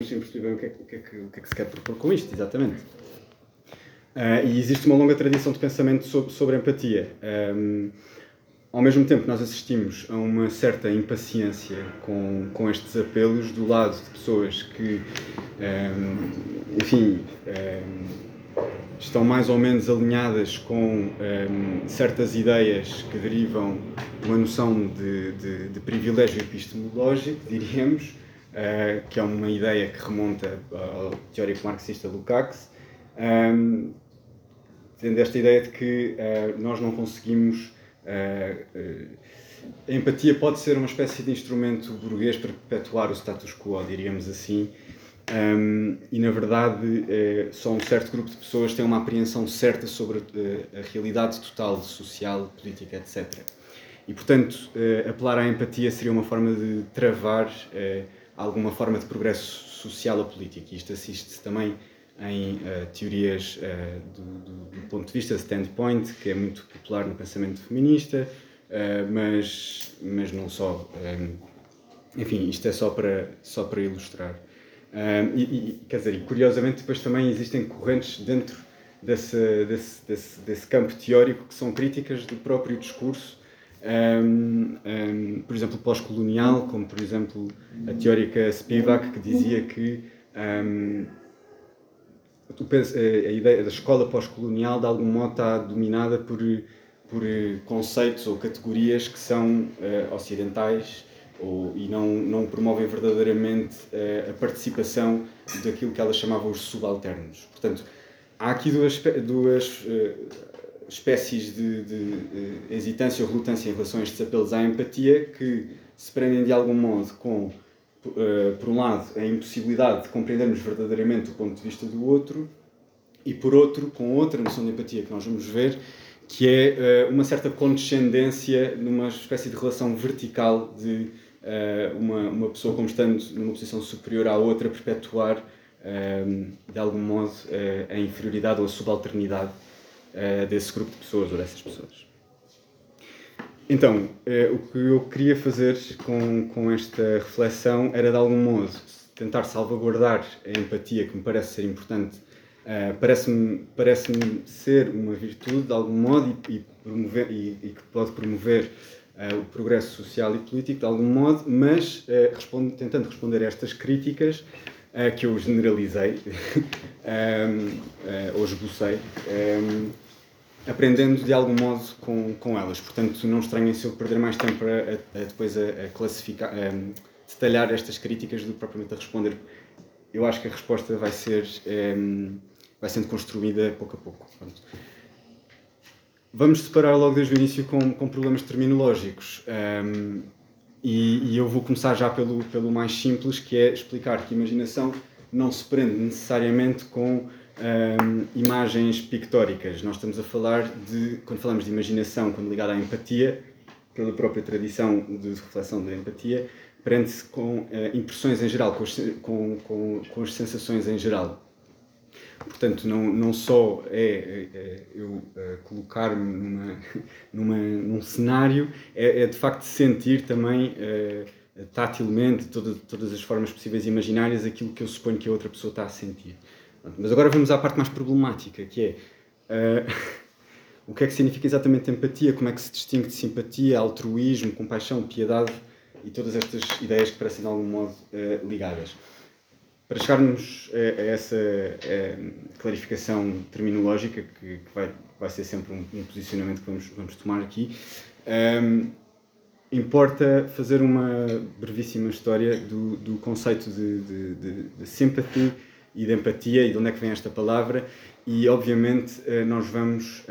sem perceber o que, é, o, que é que, o que é que se quer propor com isto, exatamente. Uh, e existe uma longa tradição de pensamento sobre, sobre empatia. Um, ao mesmo tempo, nós assistimos a uma certa impaciência com, com estes apelos do lado de pessoas que, um, enfim, um, estão mais ou menos alinhadas com certas ideias que derivam de uma noção de, de, de privilégio epistemológico, diríamos, uh, que é uma ideia que remonta ao teórico marxista Lukács, um, tendo esta ideia de que uh, nós não conseguimos. Uh, a empatia pode ser uma espécie de instrumento burguês para perpetuar o status quo, diríamos assim, um, e na verdade só um certo grupo de pessoas tem uma apreensão certa sobre a, a realidade total, social, política, etc. E portanto, apelar à empatia seria uma forma de travar alguma forma de progresso social ou político. Isto assiste-se também em uh, teorias uh, do, do, do, ponto de vista standpoint, que é muito popular no pensamento feminista, uh, mas, mas não só. Um, enfim, isto é só para, só para ilustrar. E, e, quer dizer, curiosamente depois também existem correntes dentro desse, desse, desse, desse campo teórico que são críticas do próprio discurso um, um, por exemplo, pós-colonial, como por exemplo a teórica Spivak, que dizia que um, a ideia da escola pós-colonial de algum modo está dominada por, por conceitos ou categorias que são uh, ocidentais ou, e não, não promovem verdadeiramente uh, a participação daquilo que ela chamava os subalternos. Portanto, há aqui duas, duas uh, espécies de, de, hesitância ou relutância em relação a estes apelos à empatia que se prendem de algum modo com, uh, por um lado, a impossibilidade de compreendermos verdadeiramente o ponto de vista do outro e, por outro, com outra noção de empatia que nós vamos ver, que é uh, uma certa condescendência numa espécie de relação vertical de uh, uma, uma pessoa como estando numa posição superior à outra perpetuar, de algum modo, a inferioridade ou a subalternidade uh, desse grupo de pessoas ou dessas pessoas. Então, uh, o que eu queria fazer com, com esta reflexão era, de algum modo, tentar salvaguardar a empatia, que me parece ser importante, uh, parece-me parece ser uma virtude, de algum modo, e, e promover, e, e, que pode promover o progresso social e político, de algum modo, mas tentando responder a estas críticas, uh, que eu generalizei um, uh, ou esbocei, um, aprendendo de algum modo com, com elas. Portanto, não estranhem se eu perder mais tempo a, a, a depois a, a classificar, a detalhar estas críticas do que propriamente a responder. Eu acho que a resposta vai ser um, vai sendo construída pouco a pouco. Vamos separar logo desde o início com, com problemas terminológicos. Um, e, e, eu vou começar já pelo, pelo mais simples, que é explicar que imaginação não se prende necessariamente com um, imagens pictóricas. Nós estamos a falar de, quando falamos de imaginação, quando ligada à empatia, pela própria tradição de reflexão da empatia, prende-se com uh, impressões em geral, com, com, com, com as sensações em geral. Portanto, não, não só é, é, é eu uh, colocar-me numa, numa, num cenário, é, é, de facto sentir também uh, tatilmente, toda, todas as formas possíveis e imaginárias, aquilo que eu suponho que a outra pessoa está a sentir. Mas agora vamos à parte mais problemática, que é uh, o que é que significa exatamente empatia, como é que se distingue de simpatia, altruísmo, compaixão, piedade e todas estas ideias que parecem de algum modo ligadas. Para chegarmos a, a essa a clarificação terminológica, que, que, vai, vai ser sempre um, um, posicionamento que vamos, vamos tomar aqui, um, importa fazer uma brevíssima história do, do conceito de, de, de, de sympathy e de empatia e de onde é que vem esta palavra. E, obviamente, eh, nós vamos,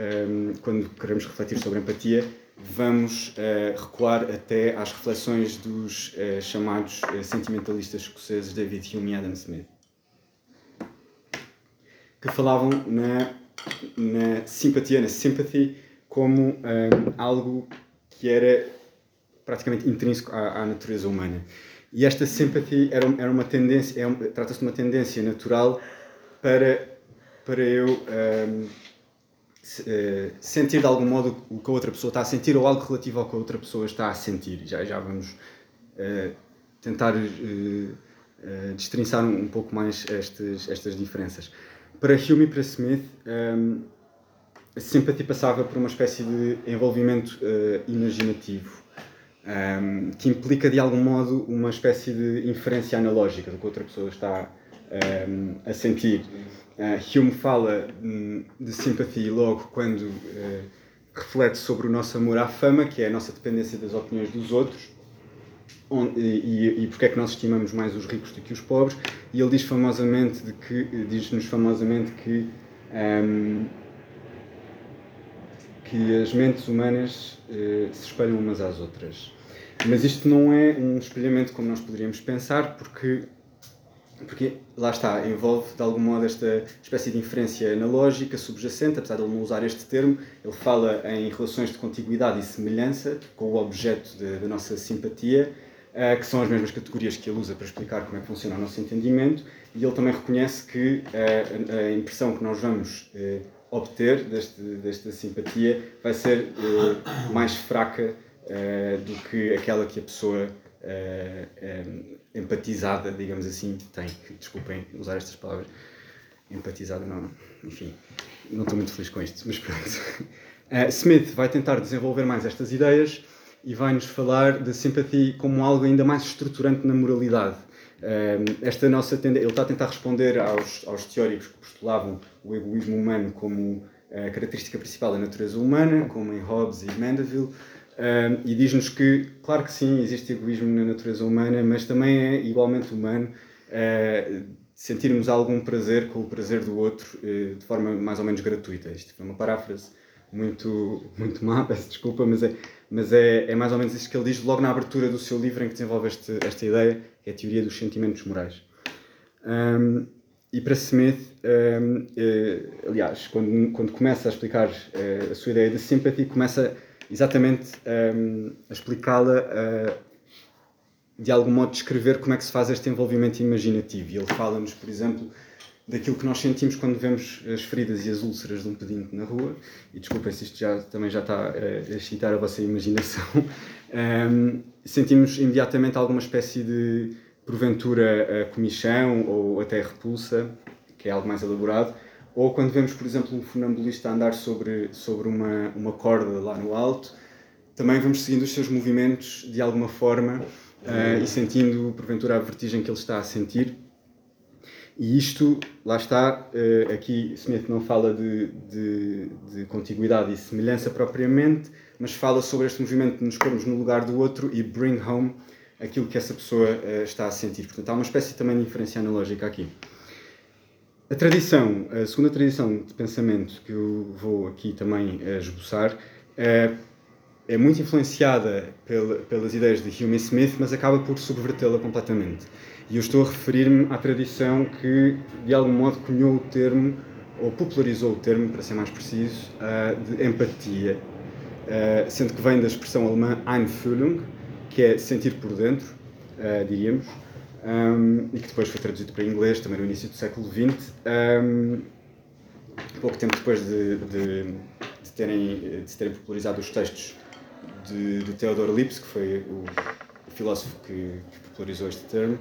quando queremos refletir sobre empatia, vamos uh, recuar até às reflexões dos uh, chamados uh, sentimentalistas escoceses David Hume e Adam Smith, que falavam na, na simpatia, na sympathy, como algo que era praticamente intrínseco à, à, natureza humana. E esta sympathy era, era uma tendência, é trata-se de uma tendência natural para, para eu. Sentir de algum modo o que a outra pessoa está a sentir ou algo relativo ao que a outra pessoa está a sentir. Já, já vamos uh, tentar uh, uh, destrinçar um, um, pouco mais estes, estas diferenças. Para Hume e para Smith, um, a simpatia passava por uma espécie de envolvimento imaginativo, um, que implica de algum modo uma espécie de inferência analógica do que outra pessoa está um, a sentir. Uh, Hume fala hum, de simpatia logo quando uh, reflete sobre o nosso amor à fama, que é a nossa dependência das opiniões dos outros, onde, e, e porque é que nós estimamos mais os ricos do que os pobres, e ele diz famosamente de que diz-nos famosamente que um, que as mentes humanas uh, se espelham umas às outras. Mas isto não é um espelhamento como nós poderíamos pensar, porque porque lá está, envolve de algum modo esta espécie de inferência analógica, subjacente, apesar de ele não usar este termo, ele fala em relações de contiguidade e semelhança com o objeto da nossa simpatia, uh, que são as mesmas categorias que ele usa para explicar como é que funciona o nosso entendimento, e ele também reconhece que uh, a impressão que nós vamos uh, obter deste, desta simpatia vai ser mais fraca do que aquela que a pessoa empatizada, digamos assim, tem. Desculpem usar estas palavras. Empatizada, não. Enfim, não estou muito feliz com isto, mas pronto. Uh, Smith vai tentar desenvolver mais estas ideias e vai-nos falar de simpatia como algo ainda mais estruturante na moralidade. Uh, esta nossa tendência, ele está a tentar responder aos, aos teóricos que postulavam o egoísmo humano como a característica principal da natureza humana, como em Hobbes e Mandeville, um, e diz-nos que, claro que sim, existe egoísmo na natureza humana, mas também é igualmente humano uh, sentirmos algum prazer com o prazer do outro uh, de forma mais ou menos gratuita. Isto foi uma paráfrase muito, muito má, peço desculpa, mas, é, mas é, é mais ou menos isso que ele diz logo na abertura do seu livro em que desenvolve este, esta ideia, que é a teoria dos sentimentos morais. Um, e para Smith, um, eh, aliás, quando, quando começa a explicar a sua ideia de sympathy, começa exatamente um, a explicá-la, uh, de algum modo descrever como é que se faz este envolvimento imaginativo. E ele fala-nos, por exemplo, daquilo que nós sentimos quando vemos as feridas e as úlceras de um pedinte na rua. E desculpem se isto já, também já está a excitar a vossa imaginação. Um, sentimos imediatamente alguma espécie de, porventura, comichão ou até repulsa, que é algo mais elaborado ou quando vemos, por exemplo, um funambulista andar sobre, sobre uma, uma corda lá no alto, também vamos seguindo os seus movimentos de alguma forma uh, e sentindo, porventura, a vertigem que ele está a sentir. E isto, lá está, uh, aqui Smith não fala de, de, de contiguidade e semelhança propriamente, mas fala sobre este movimento de nos pormos no lugar do outro e bring home aquilo que essa pessoa uh, está a sentir. Portanto, há uma espécie também de inferência analógica aqui. A tradição, a segunda tradição de pensamento que eu vou aqui também uh, esboçar é, é muito influenciada pela, pelas ideias de Hume Smith, mas acaba por subvertê-la completamente. E eu estou a referir-me à tradição que, de algum modo, cunhou o termo, ou popularizou o termo, para ser mais preciso, uh, de empatia, sendo que vem da expressão alemã Einfühlung, que é sentir por dentro, diríamos, um, e que depois foi traduzido para inglês também no início do século XX, um, pouco tempo depois de, de, de, terem, de terem popularizado os textos de, de Theodor Lipps, que foi o, filósofo que, que, popularizou este termo.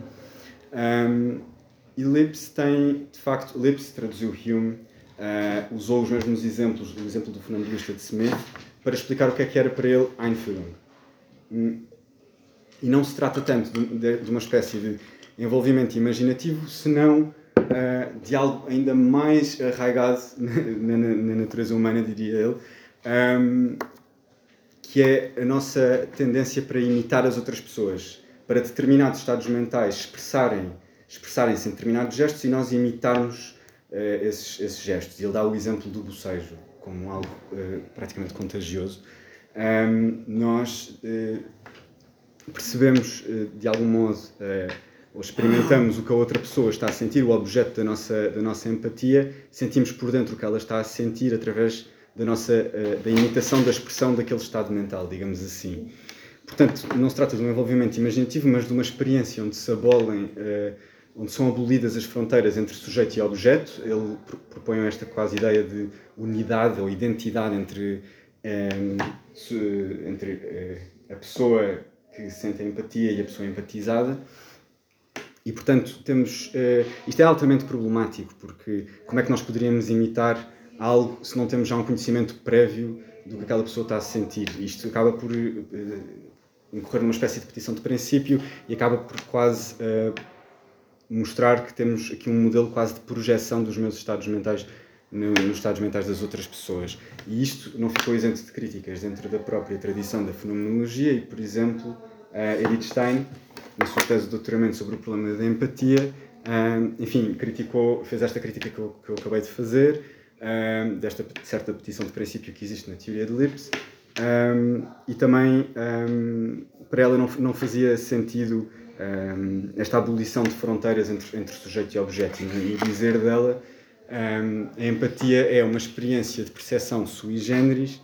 Um, e Lipps tem, de facto, Lipps traduziu Hume, uh, usou os mesmos exemplos, o exemplo do funambulista de Smith, para explicar o que é que era para ele Einfühlung. E não se trata tanto de, de uma espécie de envolvimento imaginativo, senão uh, de algo ainda mais arraigado na, na, na natureza humana, diria ele, um, que é a nossa tendência para imitar as outras pessoas, para determinados estados mentais expressarem expressarem-se em determinados gestos e nós imitarmos uh, esses, esses gestos. E ele dá o exemplo do bocejo como algo uh, praticamente contagioso. Um, nós percebemos eh, de algum modo eh, ou experimentamos o que a outra pessoa está a sentir, o objeto da nossa, da nossa empatia, sentimos por dentro o que ela está a sentir através da nossa eh, da imitação da expressão daquele estado mental, digamos assim. Portanto, não se trata de um envolvimento imaginativo, mas de uma experiência onde se abolem, onde são abolidas as fronteiras entre sujeito e objeto. Ele propõe esta quase ideia de unidade ou identidade entre, entre a pessoa que sente a empatia e a pessoa empatizada. E, portanto, temos, uh, isto é altamente problemático, porque como é que nós poderíamos imitar algo se não temos já um conhecimento prévio do que aquela pessoa está a sentir? Isto acaba por uh, incorrer numa espécie de petição de princípio e acaba por quase uh, mostrar que temos aqui um modelo quase de projeção dos meus estados mentais no, nos estados mentais das outras pessoas. E isto não ficou isento de críticas dentro da própria tradição da fenomenologia e, por exemplo, uh, Edith Stein, na sua tese de doutoramento sobre o problema da empatia, uh, enfim, criticou, fez esta crítica que eu, que eu acabei de fazer, uh, desta certa petição de princípio que existe na teoria de Lipps, um, e também um, para ela não, não fazia sentido um, esta abolição de fronteiras entre, entre sujeito e objeto. E dizer dela, a empatia é uma experiência de percepção sui generis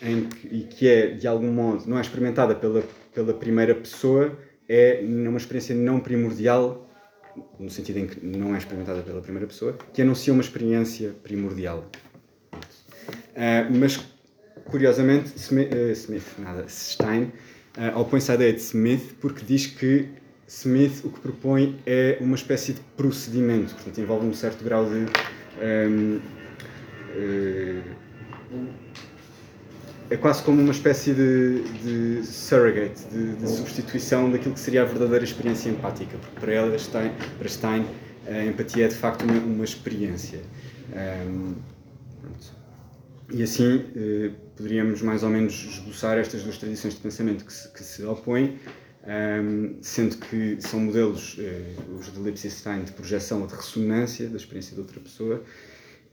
em que, e que é, de algum modo, não é experimentada pela, pela primeira pessoa, é uma experiência não primordial, no sentido em que não é experimentada pela primeira pessoa, que anuncia uma experiência primordial. Uh, mas curiosamente, Smith, uh, Smith nada, Stein, uh, opõe-se à ideia de Smith porque diz que Smith o que propõe é uma espécie de procedimento, portanto envolve um certo grau de. Um, uh, é quase como uma espécie de, de surrogate, de, de, substituição daquilo que seria a verdadeira experiência empática, porque para ela, Stein, para Stein, a empatia é de facto uma, uma experiência. Um, e assim eh, poderíamos mais ou menos esboçar estas duas tradições de pensamento que se, que se opõem, um, sendo que são modelos, eh, os de Lipschitz-Stein, de projeção ou de ressonância da experiência de outra pessoa,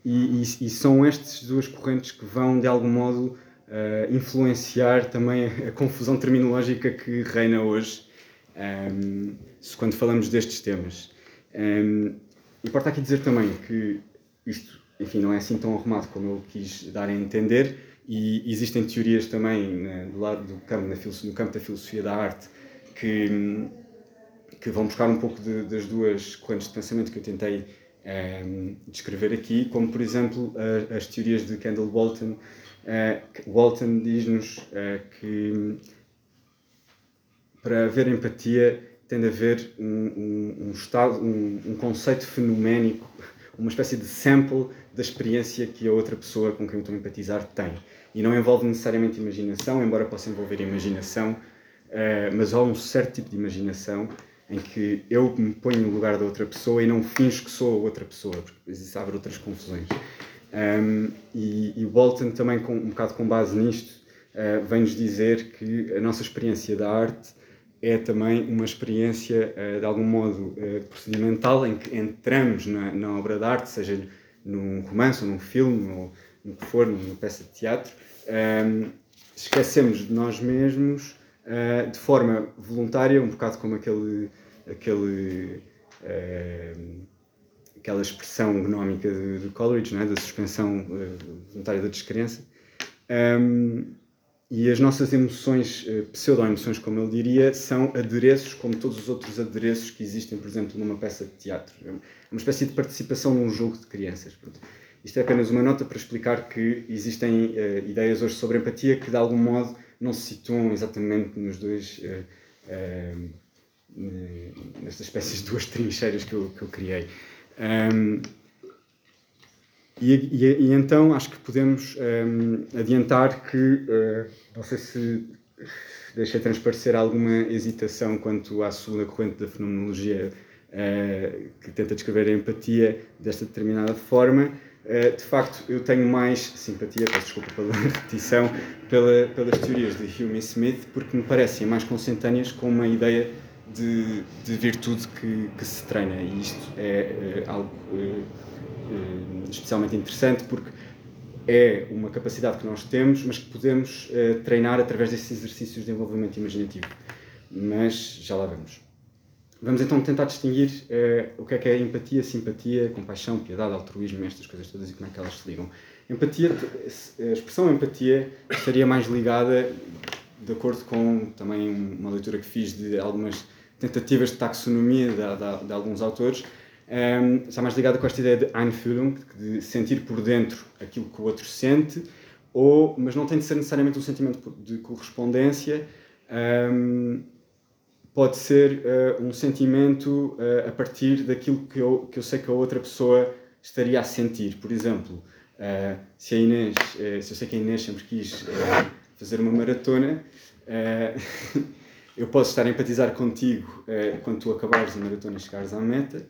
e, e, e, são estas duas correntes que vão, de algum modo, uh, influenciar também a, a, confusão terminológica que reina hoje um, quando falamos destes temas. Um, importa aqui dizer também que isto enfim, não é assim tão arrumado como eu quis dar a entender, e existem teorias também né, do lado do campo, na, no campo da filosofia da arte que, que vão buscar um pouco de, das duas correntes de pensamento que eu tentei ehm, descrever aqui, como por exemplo a, as teorias de Kendall Walton. Uh, Walton diz-nos uh, que para haver empatia tem de haver um, um, um estado, um conceito fenoménico uma espécie de sample da experiência que a outra pessoa com quem eu estou a empatizar tem. E não envolve necessariamente imaginação, embora possa envolver imaginação, uh, mas há um certo tipo de imaginação em que eu me ponho no lugar da outra pessoa e não finjo que sou a outra pessoa, porque existe haver outras confusões. Um, e, e Walton também, com, um bocado com base nisto, uh, vem-nos dizer que a nossa experiência da arte é também uma experiência, eh, de algum modo, eh, procedimental, em que entramos na, na obra de arte, seja num romance, ou num filme, ou no que for, numa peça de teatro, ehm, esquecemos de nós mesmos eh, de forma voluntária, um bocado como aquele, aquele, ehm, aquela expressão gnómica do, Coleridge, é? da suspensão voluntária da descrença. Um, ehm, e as nossas emoções, eh, pseudo-emoções, como ele diria, são adereços como todos os outros adereços que existem, por exemplo, numa peça de teatro. É uma espécie de participação num jogo de crianças. Isto é apenas uma nota para explicar que existem uh, ideias hoje sobre empatia que, de algum modo, não se situam exatamente nos dois. Uh, uh, nestas espécies de duas trincheiras que eu, que eu criei. Um, e, e, e, então acho que podemos um, adiantar que, uh, não sei se deixei transparecer alguma hesitação quanto à segunda corrente da fenomenologia uh, que tenta descrever a empatia desta determinada forma. Uh, de facto, eu tenho mais simpatia, peço desculpa pela repetição, pela, pelas teorias de Hume e Smith, porque me parecem mais consentâneas com uma ideia de, de virtude que, que se treina. E isto é, é algo eh, especialmente interessante porque é uma capacidade que nós temos, mas que podemos treinar através desses exercícios de desenvolvimento imaginativo. Mas já lá vamos. Vamos então tentar distinguir uh, o que é que é empatia, simpatia, compaixão, piedade, altruísmo, estas coisas todas e como é que elas se ligam. Empatia, a expressão empatia estaria mais ligada, de acordo com também uma leitura que fiz de algumas tentativas de taxonomia de, de, de alguns autores, um, está mais ligada com esta ideia de Einfühlung, de sentir por dentro aquilo que o outro sente, ou, mas não tem de ser necessariamente um sentimento de correspondência, um, pode ser uh, um sentimento uh, a partir daquilo que eu, que eu sei que a outra pessoa estaria a sentir. Por exemplo, uh, se a Inês, se eu sei que a Inês sempre quis fazer uma maratona, eu posso estar a empatizar contigo quando tu acabares a maratona e chegares à meta,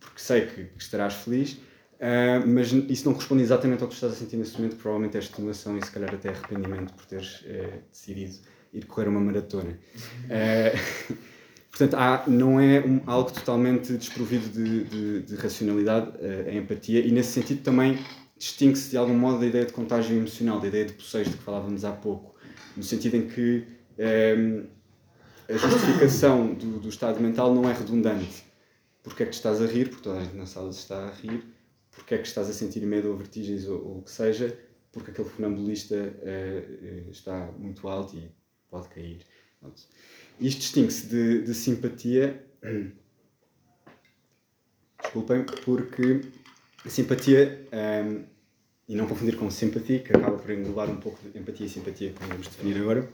porque sei que, que estarás feliz. Uh, mas isso não corresponde exatamente ao que estás a sentir nesse momento, provavelmente é estimulação e se calhar até arrependimento por teres uh, decidido ir correr uma maratona. Uh, portanto, há, não é um, algo totalmente desprovido de, de, de racionalidade, a empatia, e nesse sentido também distingue-se de algum modo da ideia de contágio emocional, da ideia de poções de que falávamos há pouco, no sentido em que a justificação do, do estado mental não é redundante. Porque é que estás a rir? Porque toda a gente na sala está a rir porque é que estás a sentir medo ou vertigens ou, ou o que seja, porque aquele funambulista uh, está muito alto e pode cair. Pronto. Isto distingue-se de, de, simpatia. Desculpem, porque a simpatia, um, e não confundir com simpatia, que acaba por englobar um pouco de empatia e simpatia, como vamos definir agora,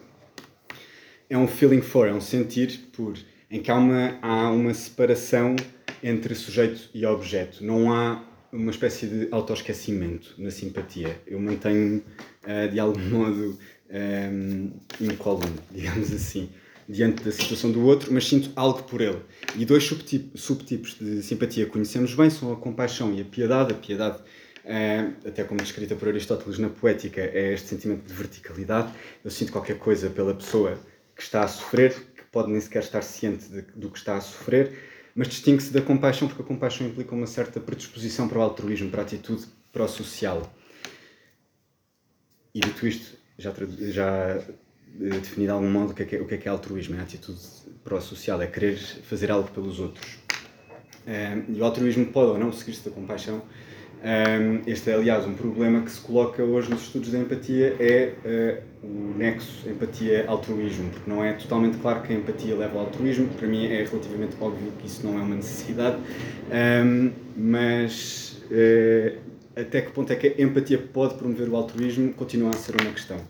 é um feeling for, é um sentir por, em que há uma, há uma separação entre sujeito e objeto. Não há uma espécie de autoesquecimento na simpatia. Eu mantenho uh, de algum modo um, digamos assim, diante da situação do outro, mas sinto algo por ele. E dois subtipos, subtipos de simpatia conhecemos bem são a compaixão e a piedade. A piedade, uh, até como descrita por Aristóteles na Poética, é este sentimento de verticalidade. Eu sinto qualquer coisa pela pessoa que está a sofrer, que pode nem sequer estar ciente de, do que está a sofrer, mas distingue-se da compaixão porque a compaixão implica uma certa predisposição para o altruísmo, para a atitude para o social. E dito isto, já, já eh, de algum modo o que, é que é, o que é, que é altruísmo, é a atitude para o social, é querer fazer algo pelos outros. Eh, e o altruísmo pode ou não seguir-se da compaixão, um, este é, aliás, um problema que se coloca hoje nos estudos da empatia, é uh, o nexo empatia-altruísmo, porque não é totalmente claro que a empatia leva ao altruísmo, para mim é relativamente óbvio que isso não é uma necessidade, um, mas uh, até que ponto é que a empatia pode promover o altruísmo continua a ser uma questão.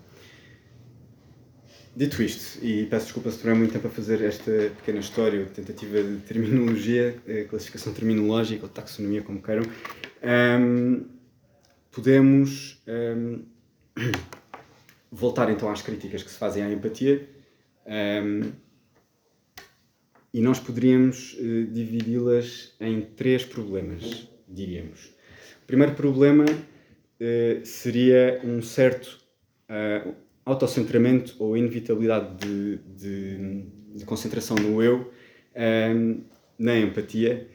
Dito isto, e peço desculpa se demorei muito tempo a fazer esta pequena história, tentativa de terminologia, eh, classificação terminológica ou taxonomia, como queiram, um, podemos um, voltar então às críticas que se fazem à empatia um, e nós poderíamos uh, dividi-las em três problemas, diríamos. Primeiro problema uh, seria um certo uh, autocentramento ou inevitabilidade de, de, de, concentração no eu na empatia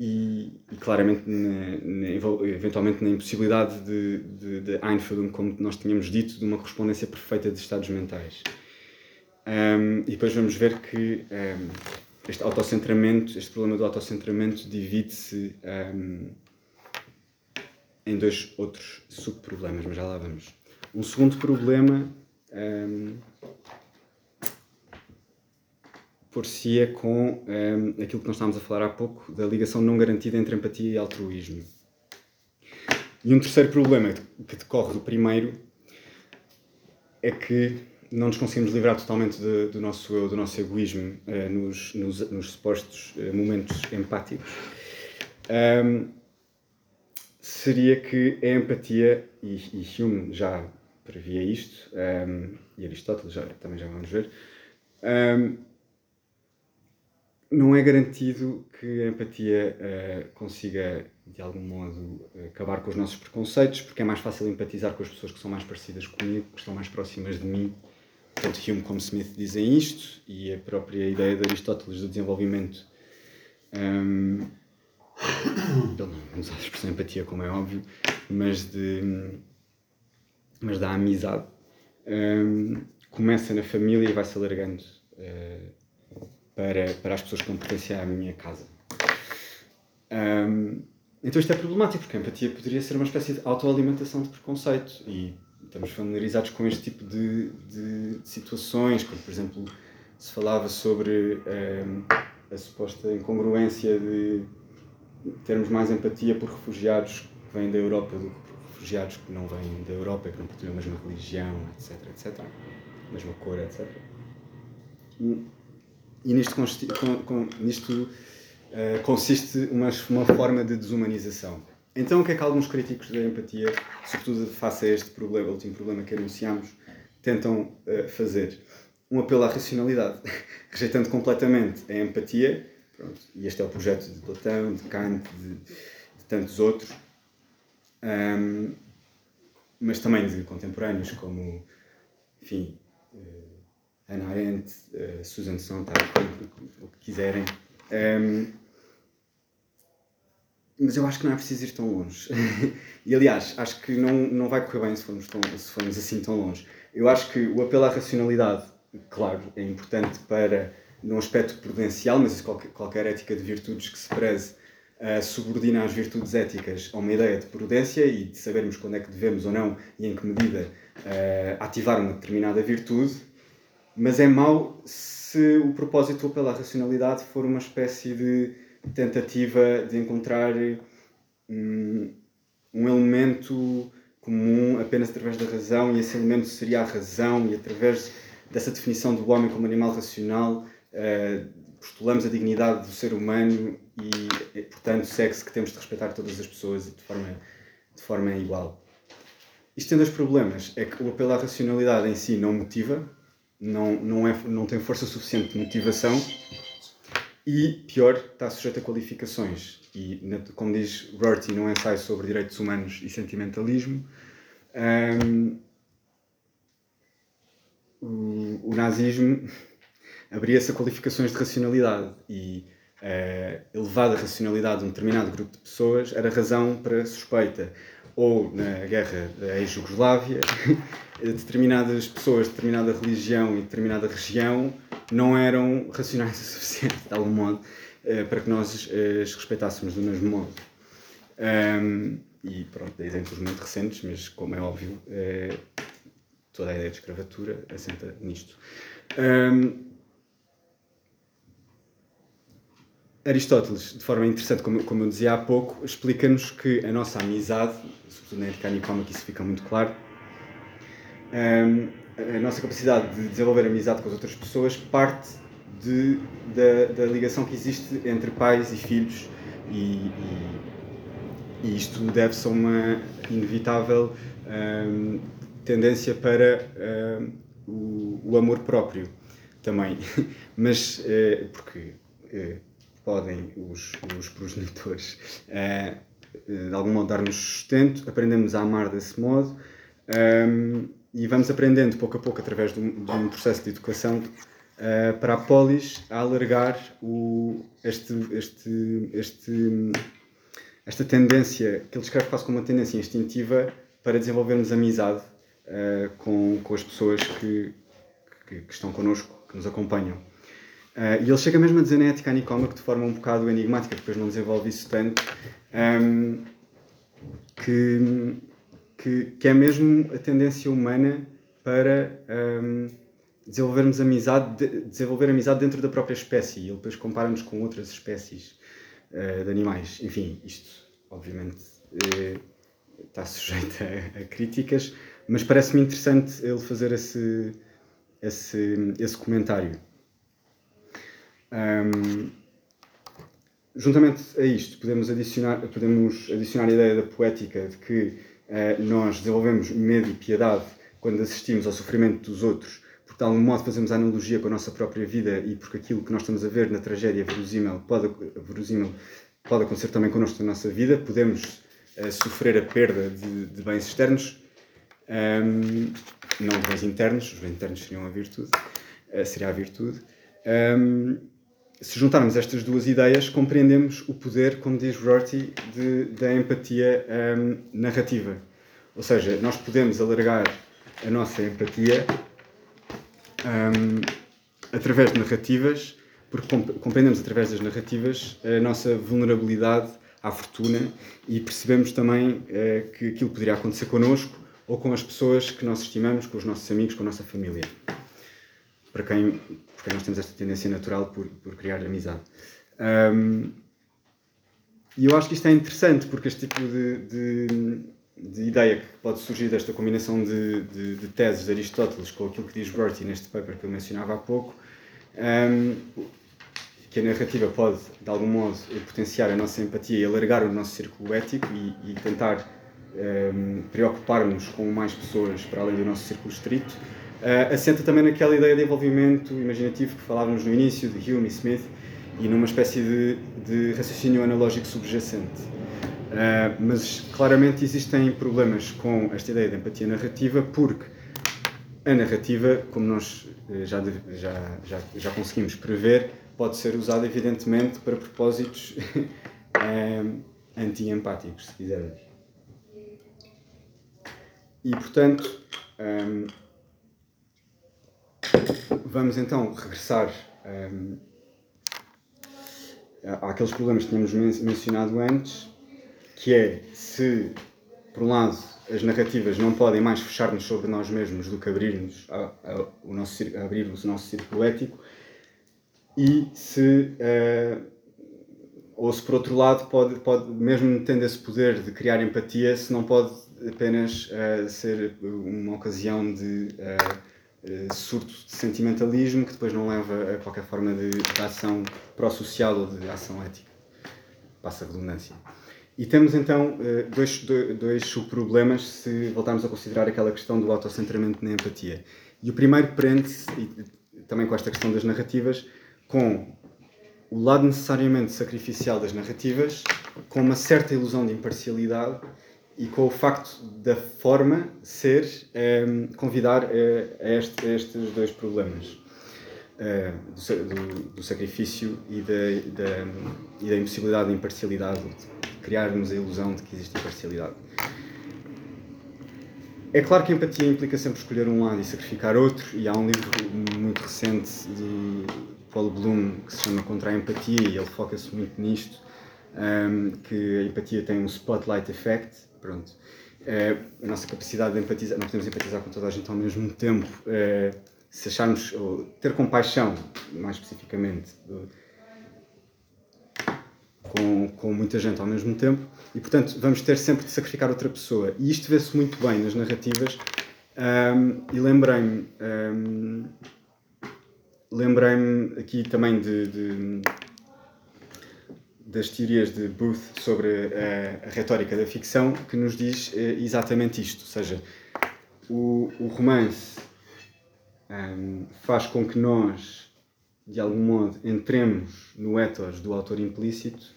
e, e claramente, na, na, eventualmente, na impossibilidade de, de, de como nós tínhamos dito, de uma correspondência perfeita de estados mentais. Um, e depois vamos ver que um, este autocentramento, este problema do autocentramento divide-se um, em dois outros subproblemas, mas já lá vamos. Um segundo problema por-se-ia com um, aquilo que nós estávamos a falar há pouco, da ligação não garantida entre empatia e altruísmo. E um terceiro problema que decorre do primeiro é que não nos conseguimos livrar totalmente de, do nosso eu, do nosso egoísmo uh, nos, nos, nos, supostos uh, momentos empáticos. Um, seria que a empatia, e, e Hume já previa isto, um, e Aristóteles já, também já vamos ver, não é garantido que a empatia uh, consiga, de algum modo, acabar com os nossos preconceitos, porque é mais fácil empatizar com as pessoas que são mais parecidas comigo, que estão mais próximas de mim. Tanto Hume como Smith dizem isto, e a própria ideia de Aristóteles do desenvolvimento. Um, ele não usa a expressão empatia, como é óbvio, mas, de, mas da amizade. Um, começa na família e vai se alargando. Uh, para, para as pessoas que não pertencem à minha casa. Um, então isto é problemático, porque a empatia poderia ser uma espécie de autoalimentação de preconceito e estamos familiarizados com este tipo de, de situações, como por exemplo se falava sobre um, a suposta incongruência de termos mais empatia por refugiados que vêm da Europa do que por refugiados que não vêm da Europa, que não partilham a mesma religião, etc, etc, a mesma cor, etc. e nisto, com, com, nisto uh, consiste uma, uma forma de desumanização. Então, o que é que alguns críticos da empatia, sobretudo face a este problema, último problema que anunciamos, tentam uh, fazer? Um apelo à racionalidade, rejeitando completamente a empatia, pronto, e este é o projeto de Platão, de Kant, de, de tantos outros, um, mas também de contemporâneos como, enfim, uh, Arendt, uh, Susan Sontag, o que quiserem. Um, mas eu acho que não é preciso ir tão longe. e aliás, acho que não, não vai correr bem se formos, tão, se formos assim tão longe. Eu acho que o apelo à racionalidade, claro, é importante para num aspecto prudencial, mas qualquer, qualquer ética de virtudes que se preze uh, subordina as virtudes éticas a uma ideia de prudência e de sabermos quando é que devemos ou não e em que medida uh, ativar uma determinada virtude, mas é mau se o propósito à racionalidade for uma espécie de tentativa de encontrar um, um elemento comum apenas através da razão, e esse elemento seria a razão, e através dessa definição do homem como animal racional, postulamos a dignidade do ser humano e, portanto, segue-se que temos de respeitar todas as pessoas de forma, de forma igual. Isto tem dois problemas. É que o apelo à racionalidade em si não motiva, não, não, é, não tem força suficiente de motivação e, pior, está sujeito a qualificações. E, como diz Rorty num ensaio sobre direitos humanos e sentimentalismo, um, o, o, nazismo abria-se a qualificações de racionalidade e a elevada racionalidade de um determinado grupo de pessoas era razão para suspeita. Ou na guerra da ex-Jugoslávia, determinadas pessoas de determinada religião e determinada região não eram racionais o suficiente, de algum modo, eh, para que nós eh, as respeitássemos do mesmo modo. Um, e pronto, dei exemplos muito recentes, mas como é óbvio, toda a ideia de escravatura assenta nisto. Um, Aristóteles, de forma interessante, como, como eu dizia há pouco, explica-nos que a nossa amizade, sobretudo na Ética Nicómica isso fica muito claro, um, a nossa capacidade de desenvolver amizade com as outras pessoas parte de, da, da ligação que existe entre pais e filhos e, e, e isto deve-se a uma inevitável um, tendência para um, o, o, amor próprio também, mas uh, porque uh, podem os, os progenitores uh, de algum modo dar-nos sustento, aprendemos a amar desse modo um, e vamos aprendendo pouco a pouco através de um, de um processo de educação uh, para a polis a alargar o, este, este, este, esta tendência que ele descreve quase como uma tendência instintiva para desenvolvermos amizade uh, com, com as pessoas que, que, que estão connosco, que nos acompanham. Uh, e ele chega mesmo a dizer na ética anicómica de forma um bocado enigmática, depois não desenvolve isso tanto, um, que, que, que, é mesmo a tendência humana para um, desenvolvermos amizade, de, desenvolver amizade dentro da própria espécie. E ele depois compara-nos com outras espécies uh, de animais. Enfim, isto obviamente uh, está sujeito a, a críticas, mas parece-me interessante ele fazer esse, esse, esse comentário. Um, juntamente a isto, podemos adicionar, podemos adicionar a ideia da poética de que uh, nós desenvolvemos medo e piedade quando assistimos ao sofrimento dos outros, porque de algum modo fazemos a analogia com a nossa própria vida e porque aquilo que nós estamos a ver na tragédia verosímil pode, verosímil, pode acontecer também connosco na nossa vida. Podemos uh, sofrer a perda de, de bens externos, um, não de bens internos, os bens internos seriam a virtude, uh, seria a virtude. Um, se juntarmos estas duas ideias, compreendemos o poder, como diz Rorty, de, da empatia um, narrativa. Ou seja, nós podemos alargar a nossa empatia um, através de narrativas, porque compreendemos através das narrativas a nossa vulnerabilidade à fortuna e percebemos também uh, que aquilo poderia acontecer connosco ou com as pessoas que nós estimamos, com os nossos amigos, com a nossa família. Para quem porque nós temos esta tendência natural por, por criar amizade. Um, e eu acho que isto é interessante, porque este tipo de, de, de ideia que pode surgir desta combinação de, de, de, teses de Aristóteles com aquilo que diz Rorty neste paper que eu mencionava há pouco, um, que a narrativa pode, de algum modo, potenciar a nossa empatia e alargar o nosso círculo ético e, e tentar um, preocupar-nos com mais pessoas para além do nosso círculo estrito, uh, assenta também naquela ideia de envolvimento imaginativo que falávamos no início, de Hume e Smith, e numa espécie de, de raciocínio analógico subjacente. Uh, mas claramente existem problemas com esta ideia de empatia narrativa, porque a narrativa, como nós eh, já, já, já, já conseguimos prever, pode ser usada evidentemente para propósitos anti-empáticos, se quisermos. E portanto, um, vamos então regressar um, àqueles problemas que tínhamos mencionado antes, que é se, por um lado, as narrativas não podem mais fechar-nos sobre nós mesmos do que abrir-nos o nosso, abrir o nosso círculo ético, e se, uh, ou se por outro lado, pode, pode, mesmo tendo esse poder de criar empatia, se não pode apenas uh, ser uma ocasião de uh, surto de sentimentalismo que depois não leva a qualquer forma de, de ação pró-social ou de ação ética. Passa a redundância. E temos então dois, dois subproblemas se voltarmos a considerar aquela questão do autocentramento na empatia. E o primeiro prende-se, também com esta questão das narrativas, com o lado necessariamente sacrificial das narrativas, com uma certa ilusão de imparcialidade e com o facto da forma ser um, convidar a, a, este, a, estes dois problemas. Uh, do, do, sacrifício e da, da, e da impossibilidade de imparcialidade, de criarmos a ilusão de que existe imparcialidade. É claro que a empatia implica sempre escolher um lado e sacrificar outro, e há um livro muito recente de Paul Bloom que se chama Contra a Empatia, e ele foca-se muito nisto, um, que a empatia tem um spotlight effect, pronto. É, a nossa capacidade de empatizar, não podemos empatizar com toda a gente ao mesmo tempo, é, se acharmos, ou ter compaixão, mais especificamente, com, com muita gente ao mesmo tempo, e portanto vamos ter sempre de sacrificar outra pessoa. E isto vê-se muito bem nas narrativas, um, e lembrei-me. Um, lembrei-me aqui também de, de, das teorias de Booth sobre a, a, retórica da ficção, que nos diz eh, exatamente isto, ou seja, o, o romance um, faz com que nós, de algum modo, entremos no ethos do autor implícito,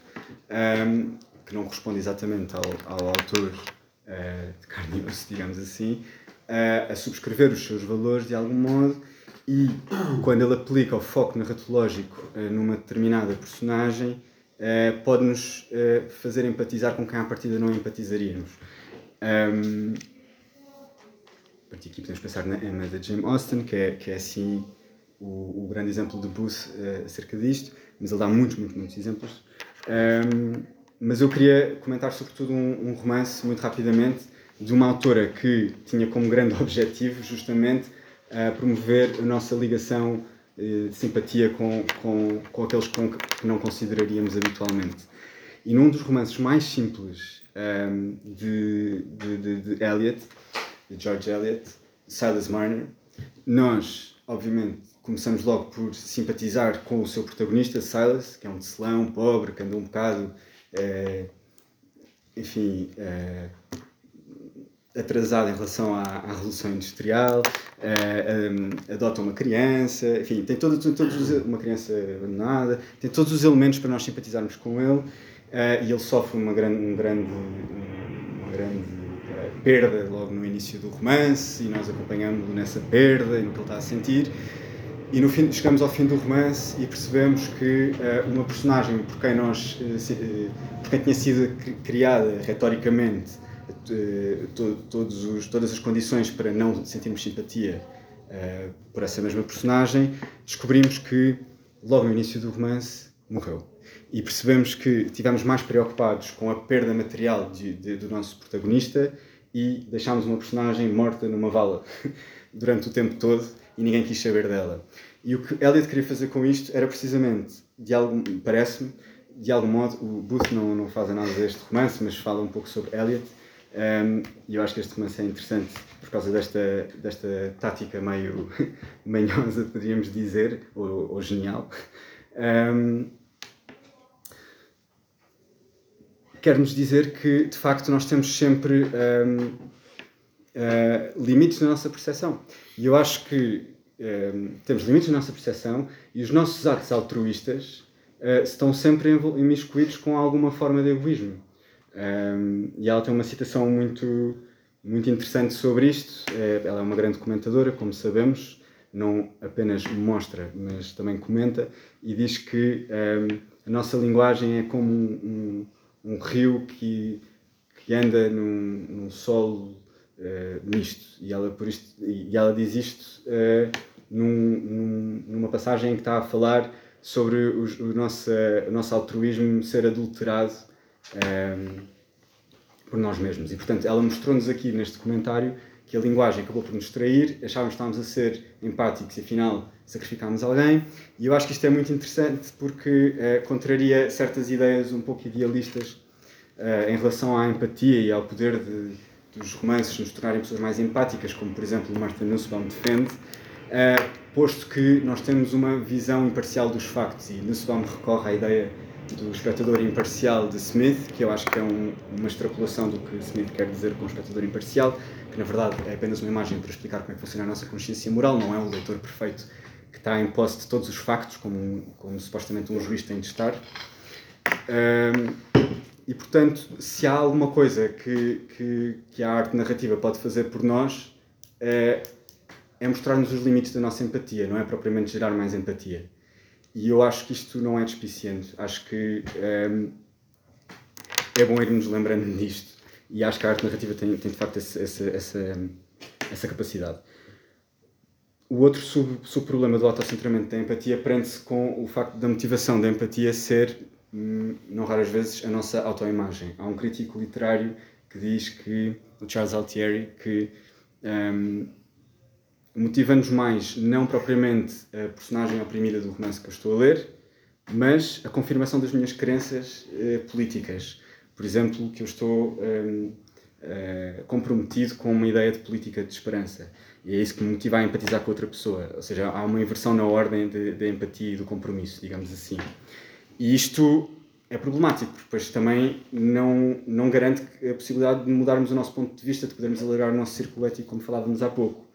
um, que não corresponde exatamente ao, ao autor uh, de carne e osso, digamos assim, uh, a subscrever os seus valores de algum modo e quando ele aplica o foco narratológico uh, numa determinada personagem, uh, pode-nos uh, fazer empatizar com quem à partida não empatizaríamos. Um, a partir aqui podemos pensar na Emma da Jane Austen, que é, que é assim o, o grande exemplo de Booth acerca disto, mas ele dá muitos, muitos, muitos exemplos. Um, mas eu queria comentar sobretudo um, um romance, muito rapidamente, de uma autora que tinha como grande objetivo justamente a promover a nossa ligação eh, simpatia com, com, com aqueles com que não consideraríamos habitualmente. E num dos romances mais simples um, ehm, de, de, de, de Eliot, de George Eliot, Silas Marner, nós, obviamente, começamos logo por simpatizar com o seu protagonista, Silas, que é um tecelão pobre, que andou um bocado, é, enfim, é, atrasado em relação à, à Revolução Industrial, uh, um, adota uma criança, enfim, tem todos, todos uma criança abandonada, tem todos os elementos para nós simpatizarmos com ele uh, e ele sofre uma grande, um grande, uma grande uh, perda logo no início do romance e nós acompanhamos-lo nessa perda e no que ele está a sentir. E no fim, chegamos ao fim do romance e percebemos que uma personagem por quem nós, por quem tinha sido criada retoricamente eh, to, todos os, todas as condições para não sentirmos simpatia uh, por essa mesma personagem, descobrimos que, logo no início do romance, morreu. E percebemos que estivemos mais preocupados com a perda material de, de, do nosso protagonista e deixámos uma personagem morta numa vala durante o tempo todo e ninguém quis saber dela. E o que Elliot queria fazer com isto era precisamente, de algum, parece-me, de algum modo, o Booth não, não faz nada deste romance, mas fala um pouco sobre Elliot, e eu acho que este romance é interessante por causa desta, desta tática meio manhosa, poderíamos dizer, ou, ou genial. Um, Quer-nos dizer que, de facto, nós temos sempre um, uh, limites na nossa percepção. E eu acho que um, temos limites na nossa percepção e os nossos atos altruístas uh, estão sempre imiscuídos com alguma forma de egoísmo. Um, e ela tem uma citação muito, muito interessante sobre isto. É, ela é uma grande comentadora, como sabemos, não apenas mostra, mas também comenta, e diz que um, a nossa linguagem é como um, um, um rio que, que anda num, num solo uh, misto. E ela, por isto, e ela diz isto uh, num, num, numa passagem em que está a falar sobre o, nosso, o nosso altruísmo ser adulterado um, ehm, por nós mesmos. E, portanto, ela mostrou-nos aqui neste comentário que a linguagem acabou por nos trair, achávamos que estávamos a ser empáticos e, afinal, sacrificámos alguém. E eu acho que isto é muito interessante porque uh, contraria certas ideias um pouco idealistas uh, em relação à empatia e ao poder de, dos romances nos tornarem pessoas mais empáticas, como, por exemplo, Martin Nussbaum defende, uh, posto que nós temos uma visão imparcial dos factos e Nussbaum recorre à ideia do espectador imparcial de Smith, que eu acho que é um, uma extrapolação do que Smith quer dizer com o espectador imparcial, que na verdade é apenas uma imagem para explicar como é que funciona a nossa consciência moral, não é o leitor perfeito que está em posse de todos os factos, como, como supostamente um juiz tem de estar. Um, e portanto, se há alguma coisa que, que, que, a arte narrativa pode fazer por nós, é, é mostrar-nos os limites da nossa empatia, não é propriamente gerar mais empatia. E eu acho que isto não é despiciente. Acho que um, é bom irmos lembrando disto. E acho que a arte narrativa tem, tem de facto esse, essa, essa, essa capacidade. O outro sub-problema sub do autocentramento da empatia prende-se com o facto da motivação da empatia ser, hum, não raras vezes, a nossa autoimagem. Há um crítico literário que diz que, o Charles Altieri, que um, motiva-nos mais não propriamente a personagem oprimida do romance que eu estou a ler, mas a confirmação das minhas crenças eh, políticas. Por exemplo, que eu estou eh, eh, comprometido com uma ideia de política de esperança. E é isso que me motiva a empatizar com outra pessoa. Ou seja, há uma inversão na ordem da empatia e do compromisso, digamos assim. E isto é problemático, porque também não, não garante a possibilidade de mudarmos o nosso ponto de vista, de podermos alargar o nosso círculo ético, como falávamos há pouco.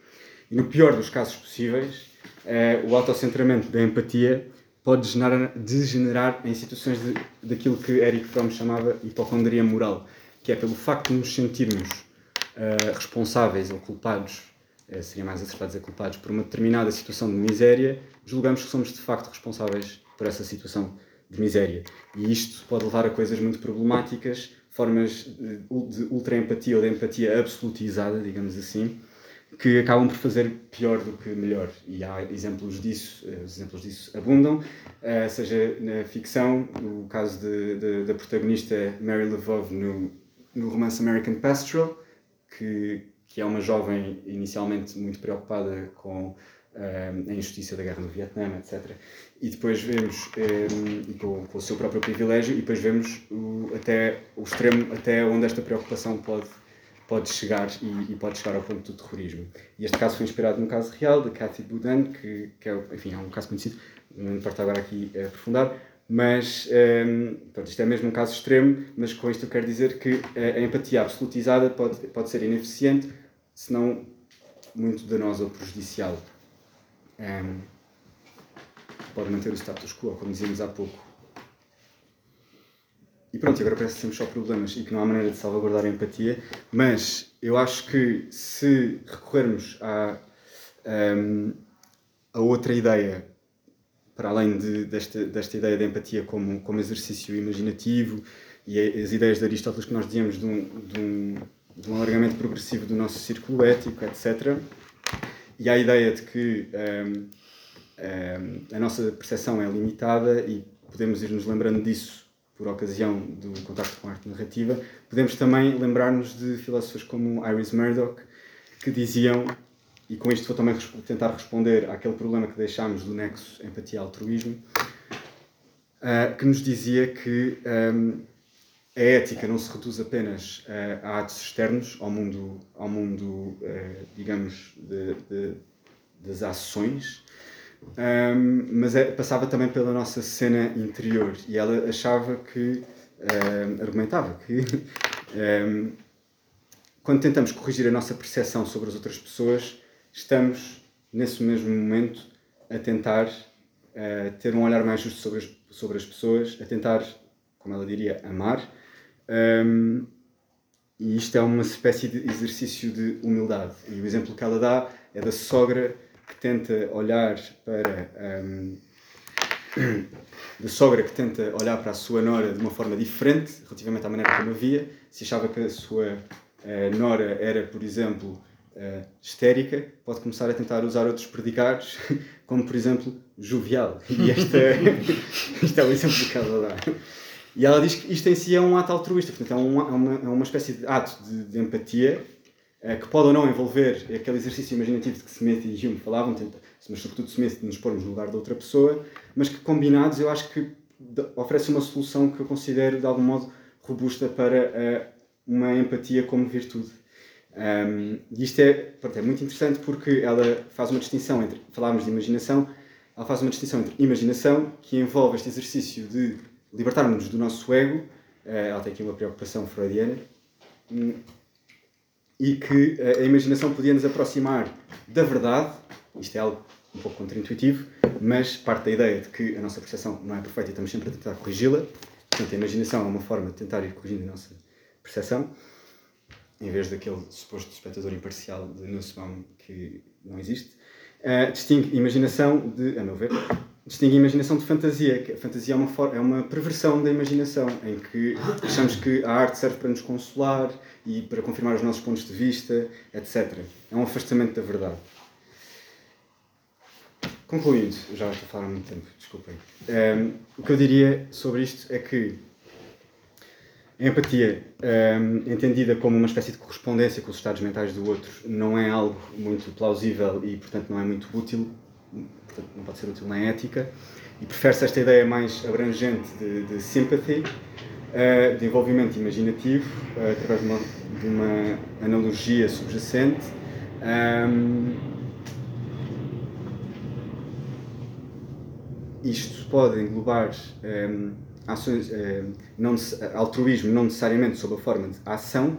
E no pior dos casos possíveis, eh, o autocentramento da empatia pode degenerar, degenerar em situações de, daquilo que Eric Fromm chamava hipocondria moral, que é pelo facto de nos sentirmos uh, responsáveis ou culpados, uh, seria mais acertado dizer culpados, por uma determinada situação de miséria, julgamos que somos de facto responsáveis por essa situação de miséria. E isto pode levar a coisas muito problemáticas, formas de ultra-empatia ou de empatia absolutizada, digamos assim, que acabam por fazer pior do que melhor. E há exemplos disso, eh, os exemplos disso abundam, uh, seja na ficção, no caso de, de, da protagonista Mary Lvov no, no romance American Pastoral, que, que é uma jovem inicialmente muito preocupada com uh, a injustiça da guerra no Vietnã, etc. E depois vemos, um, com, com, o seu próprio privilégio, e depois vemos o, até o extremo, até onde esta preocupação pode pode chegar e, e, pode chegar ao ponto do terrorismo. E este caso foi inspirado num caso real de Cathy Boudin, que, que é, enfim, é um caso conhecido, não importa agora aqui aprofundar, mas um, ehm, pronto, isto é mesmo um caso extremo, mas com isto eu quero dizer que a, a empatia absolutizada pode, pode ser ineficiente, se não muito danosa ou prejudicial. Um, ehm, pode manter o status quo, como dizíamos há pouco. E pronto, agora parece que temos só problemas e que não há maneira de salvaguardar a empatia, mas eu acho que se recorrermos à, um, a outra ideia, para além de, desta, desta ideia de empatia como, como exercício imaginativo e as ideias de Aristóteles que nós dizíamos de um, de um, de um alargamento progressivo do nosso círculo ético, etc., e a ideia de que um, um, a nossa percepção é limitada e podemos ir nos lembrando disso por ocasião do contacto com a arte narrativa, podemos também lembrar-nos de filósofos como Iris Murdoch, que diziam, e com isto vou também tentar responder àquele problema que deixámos do nexo empatia-altruísmo, uh, que nos dizia que a ética não se reduz apenas a atos externos, ao mundo, ao mundo uh, digamos, de, de, das ações, um, mas é, passava também pela nossa cena interior. E ela achava que, um, argumentava que, um, quando tentamos corrigir a nossa percepção sobre as outras pessoas, estamos, nesse mesmo momento, a tentar uh, ter um olhar mais justo sobre as, sobre as pessoas, a tentar, como ela diria, amar e isto é uma espécie de exercício de humildade. E o exemplo que ela dá é da sogra que tenta olhar para. Um, sogra que tenta olhar para a sua nora de uma forma diferente relativamente à maneira como a via. Se achava que a sua uh, nora era, por exemplo, uh, histérica, pode começar a tentar usar outros predicados, como por exemplo, jovial. E esta, este é o exemplo que ela dá. E ela diz que isto em si é um ato altruísta, portanto, é uma, é uma, é uma espécie de ato de, de empatia que pode ou não envolver aquele exercício imaginativo de que Smith e Hume falavam, mas sobretudo Smith de nos pormos no lugar de outra pessoa, mas que combinados eu acho que oferece uma solução que eu considero de algum modo robusta para uh, uma empatia como virtude. Um, e isto é, pronto, é muito interessante porque ela faz uma distinção entre, falávamos de imaginação, ela faz uma distinção entre imaginação, que envolve este exercício de libertarmos-nos do nosso ego, eh, ela tem aqui uma preocupação freudiana, hum, e que a imaginação podia nos aproximar da verdade, isto é algo um pouco contraintuitivo, mas parte da ideia de que a nossa percepção não é perfeita e estamos sempre a tentar corrigi-la, portanto a imaginação é uma forma de tentar ir corrigindo a nossa percepção, em vez daquele suposto espectador imparcial de Nussbaum que não existe. Uh, distingue imaginação de, a meu ver, distingue imaginação de fantasia, que a fantasia é uma, é uma perversão da imaginação, em que achamos que a arte serve para nos consolar e para confirmar os nossos pontos de vista, etc. É um afastamento da verdade. Concluindo, já estou a falar há muito tempo, desculpem. Um, o que eu diria sobre isto é que a empatia, um, entendida como uma espécie de correspondência com os estados mentais do outro, não é algo muito plausível e, portanto, não é muito útil portanto não pode ser útil na ética, e prefere-se esta ideia mais abrangente de, de sympathy, uh, de envolvimento imaginativo, uh, através de uma, de uma, analogia subjacente. Um, isto pode englobar um, ações, um, não, altruísmo não necessariamente sob a forma de ação.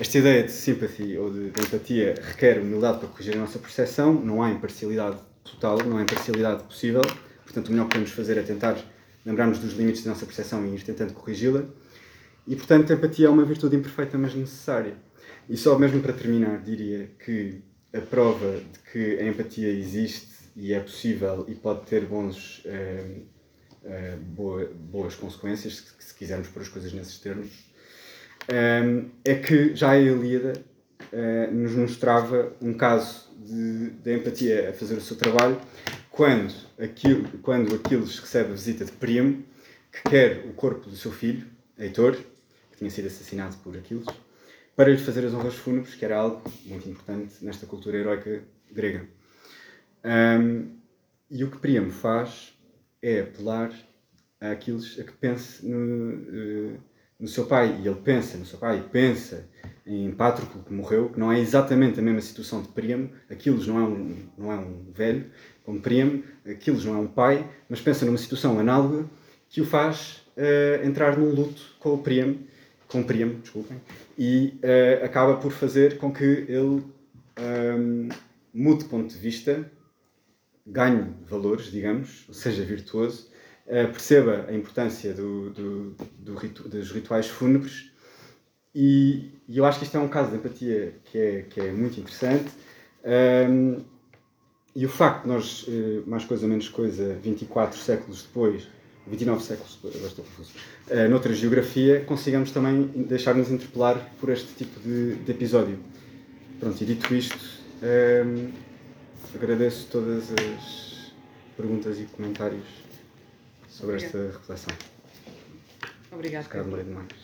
Esta ideia de sympathy ou de, de empatia requer humildade para corrigir a nossa percepção, não há imparcialidade total, não é imparcialidade possível. Portanto, o melhor que podemos fazer é tentar lembrar-nos dos limites da nossa percepção e ir tentando corrigi-la. E, portanto, a empatia é uma virtude imperfeita, mas necessária. E só mesmo para terminar, diria que a prova de que a empatia existe e é possível e pode ter bons, eh, eh, boa, boas consequências, se, se, quisermos pôr as coisas nesses termos, eh, é que já a Ilíada eh, nos mostrava um caso de, de empatia a fazer o seu trabalho, quando, aquilo, quando Aquiles recebe a visita de Príamo, que quer o corpo do seu filho, Heitor, que tinha sido assassinado por Aquiles, para lhe fazer as honras fúnebres, que era algo muito importante nesta cultura heroica grega. Um, e o que Príamo faz é apelar a Aquiles a que pense no, uh, no seu pai. E ele pensa no seu pai, pensa em Pátroclo, que morreu, que não é exatamente a mesma situação de Príamo. Aquiles não é um, não é um velho, como Príamo, Aquiles não é um pai, mas pensa numa situação análoga que o faz uh, entrar num luto com o Príamo, com Príamo, desculpem, e uh, acaba por fazer com que ele um, ehm, mude ponto de vista, ganhe valores, digamos, ou seja, virtuoso, uh, perceba a importância do, do, do ritu dos rituais fúnebres e, e, eu acho que isto é um caso de empatia que é, que é muito interessante. Um, e o facto de nós, eh, mais coisa menos coisa, 24 séculos depois, 29 séculos depois, agora estou confuso, uh, noutra geografia, consigamos também deixar-nos interpelar por este tipo de, de, episódio. Pronto, e dito isto, um, agradeço todas as perguntas e comentários sobre esta reflexão. Obrigado. Se demorei demais.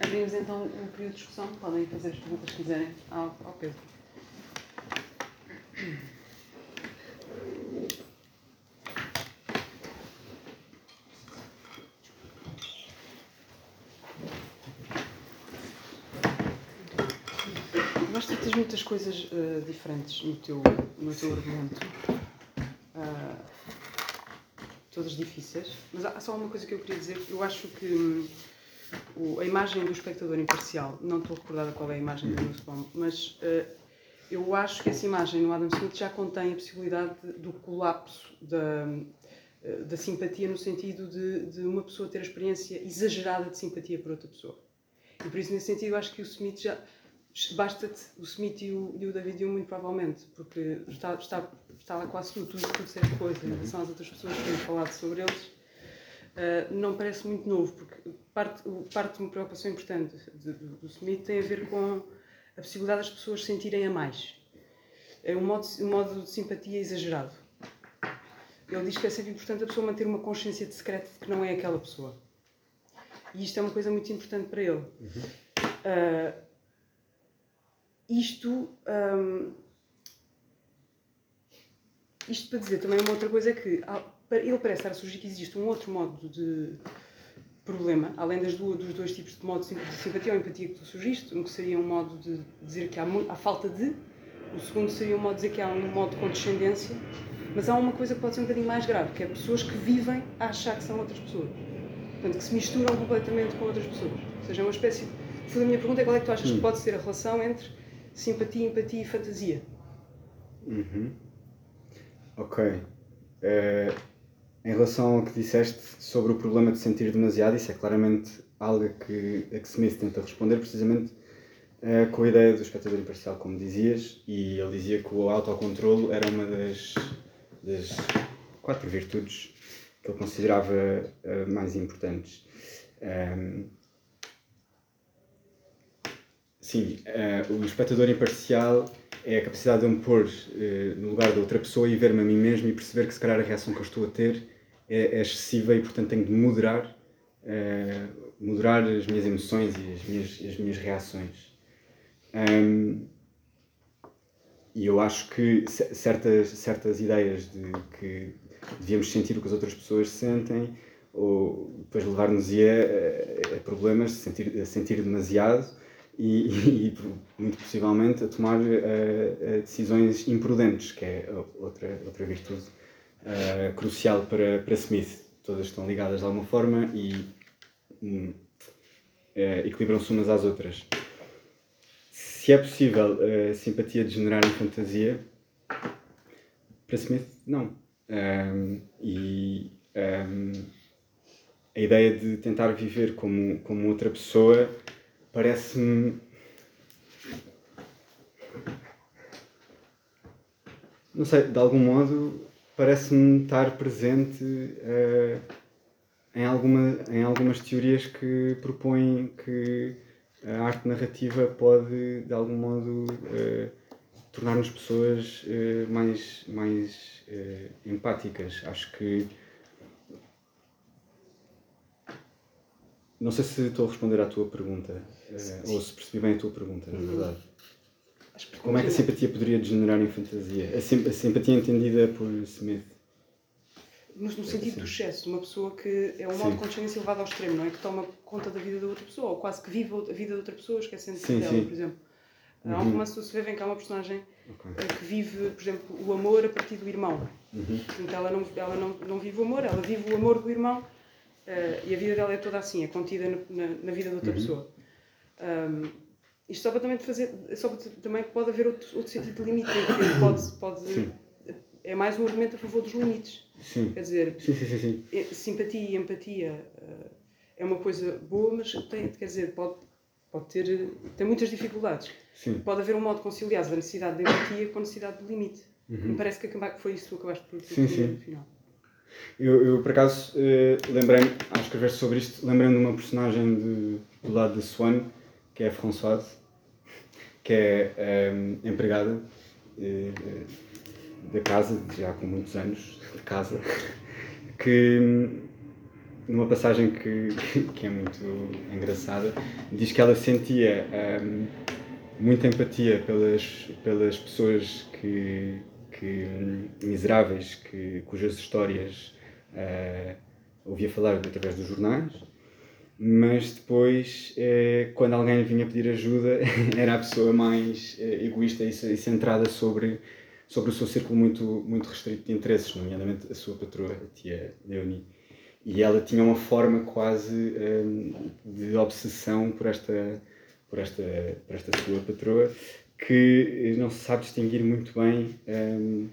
Abrimos então um período de discussão. Podem fazer as perguntas que quiserem ao, ao Pedro. Gosto de ter muitas coisas uh, diferentes no teu, no teu argumento. Uh, todas difíceis. Mas há só uma coisa que eu queria dizer. Eu acho que hum, o, a imagem do espectador imparcial, não estou recordada qual é a imagem do Nussbaum, mas uh, eu acho que essa imagem no Adam Smith já contém a possibilidade do colapso da, da simpatia no sentido de, de uma pessoa ter a experiência exagerada de simpatia por outra pessoa. E por isso, nesse sentido, acho que o Smith já. Basta-te o Smith e o, e o David Hume, muito provavelmente, porque está, está, está lá quase tudo, tudo, disseste coisa em relação às outras pessoas que têm falado sobre eles. Uh, não parece muito novo, porque parte, parte de uma preocupação importante do, do Smith tem a ver com a possibilidade das pessoas sentirem a mais. É um modo, um modo de simpatia exagerado. Ele diz que é sempre importante a pessoa manter uma consciência de secreto de que não é aquela pessoa. E isto é uma coisa muito importante para ele. Uhum. Uh, isto. Um, isto para dizer também uma outra coisa é que ele parece estar a surgir que existe um outro modo de problema, além das duas, dos dois tipos de modo de simpatia ou empatia que tu surgiste, um que seria um modo de dizer que há, há falta de, o segundo seria um modo de dizer que há um modo de condescendência, mas há uma coisa que pode ser um bocadinho mais grave, que é pessoas que vivem a achar que são outras pessoas. Portanto, que se misturam completamente com outras pessoas. Ou seja, é uma espécie. De... A minha pergunta é qual é que tu achas hum. que pode ser a relação entre simpatia, empatia e fantasia? Uhum. Ok. Uh, em relação ao que disseste sobre o problema de sentir demasiado, isso é claramente algo que, a que Smith tenta responder, precisamente uh, com a ideia do espectador imparcial, como dizias, e ele dizia que o autocontrolo era uma das, das quatro virtudes que ele considerava uh, mais importantes. Um, sim, uh, o espectador imparcial é a capacidade de eu me pôr uh, no lugar da outra pessoa e ver-me a mim mesmo e perceber que se calhar a reação que eu estou a ter é, é excessiva e portanto tenho de moderar, moderar as minhas emoções e as minhas, as minhas reações. Um, e eu acho que certas, certas ideias de que devíamos sentir o que as outras pessoas sentem, ou depois levar-nos-ia a, a, problemas, a sentir, a sentir demasiado e, e, e muito possivelmente a tomar a, decisões imprudentes, que é outra, outra virtude crucial para, para Smith. Todas estão ligadas de alguma forma e um, equilibram-se umas às outras. Se é possível a simpatia degenerar em fantasia, para Smith, não um, e um, a ideia de tentar viver como, como outra pessoa parece-me. Não sei, de algum modo parece-me estar presente uh, em, alguma, em algumas teorias que propõem que a arte narrativa pode, de algum modo, uh, tornar-nos pessoas uh, mais, mais empáticas. Acho que. Não sei se estou a responder à tua pergunta, ou se percebi bem a tua pergunta, na uhum. verdade. Como é que a simpatia poderia degenerar em fantasia? A, sim, a simpatia entendida por Smith? Mas no sentido do excesso, uma pessoa que é um modo de consciência elevado ao extremo, não é? Que toma conta da vida da outra pessoa, ou quase que vive a vida da outra pessoa, esquecendo-se dela, sim. por exemplo. Há um romance do Seveven que há uma personagem okay. Eh, que vive, por exemplo, o amor a partir do irmão. Uhum. Então ela, não, ela não, não vive o amor, ela vive o amor do irmão uh, e a vida dela é toda assim, é contida na, na, na vida de outra uhum. pessoa. Um, isto só para também fazer, só para também pode haver outro, outro sentido de limite, pode, pode é mais um argumento a favor dos limites. Sim. Quer dizer, sim, é, simpatia e empatia uh, é uma coisa boa, mas tem, quer dizer, pode, pode ter tem muitas dificuldades. Sim. Pode haver um modo de conciliar a necessidade de empatia com a necessidade de limite. Uhum. Me parece que foi isso que tu acabaste por sim. no final. Eu, eu, por acaso, eh, lembrei-me, ao escrever sobre isto, lembrei-me de uma personagem de, do lado de Swan, que é Françoise, que é eh, empregada eh, da casa, já com muitos anos de casa, que numa passagem que, que é muito engraçada, diz que ela sentia um, muita empatia pelas, pelas pessoas que, que miseráveis que, cujas histórias uh, ouvia falar através dos jornais, mas depois eh, quando alguém vinha pedir ajuda, era a pessoa mais eh, egoísta e, centrada sobre, sobre o seu círculo muito, muito restrito de interesses, nomeadamente a sua patroa, a tia Leonie. E ela tinha uma forma quase um, de obsessão por esta, por, esta, por esta sua patroa que não se sabe distinguir muito bem um,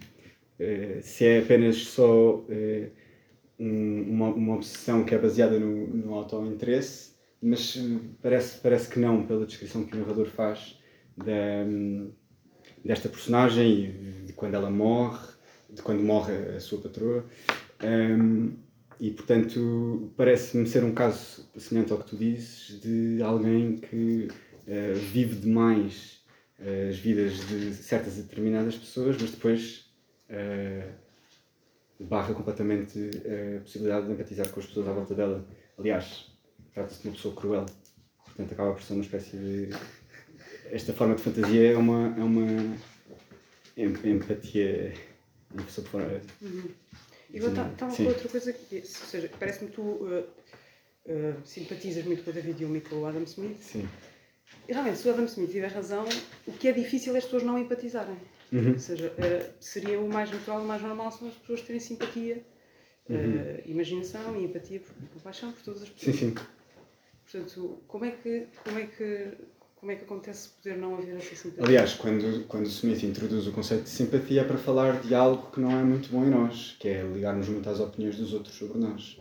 uh, se é apenas só um, uma, uma obsessão que é baseada no, no auto-interesse mas eh, parece, parece que não, pela descrição que o narrador faz da, desta personagem de quando ela morre, de quando morre a sua patroa. Um, e portanto, parece-me ser um caso semelhante ao que tu dizes, de alguém que uh, vive demais uh, as vidas de certas determinadas pessoas, mas depois uh, barra completamente a possibilidade de empatizar com as pessoas à volta dela. Aliás, trata-se de uma pessoa cruel. Portanto, acaba por ser uma espécie de. Esta forma de fantasia é uma, é uma empatia. Sobre fora. Uhum. E está uma outra coisa que. Ou seja, parece-me que tu uh, uh, simpatizas muito com o David Hume e com o Adam Smith. Sim. E realmente, se o Adam Smith tiver razão, o que é difícil é as pessoas não empatizarem. Uhum. Ou seja, uh, seria o mais natural, o mais normal são as pessoas terem simpatia, uhum. imaginação e empatia, por, por paixão por todas as pessoas. Sim, sim. Portanto, como é que, como é que, como é que acontece poder não haver essa simpatia? Aliás, quando, quando Smith introduz o conceito de simpatia é para falar de algo que não é muito bom em nós, que é ligarmos muito às opiniões dos outros sobre nós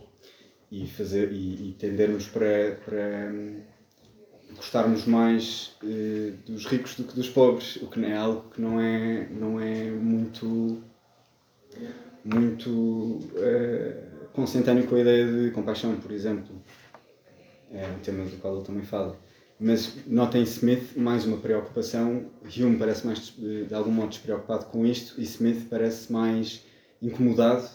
e, fazer, e, e tendermos para, para hum, gostarmos mais eh, dos ricos do que dos pobres, o que é algo que não é, não é muito, muito eh, consentâneo com a ideia de compaixão, por exemplo é um tema do qual ele também fala. Mas nota em Smith mais uma preocupação. Hume parece mais, de algum modo, despreocupado com isto e Smith parece mais incomodado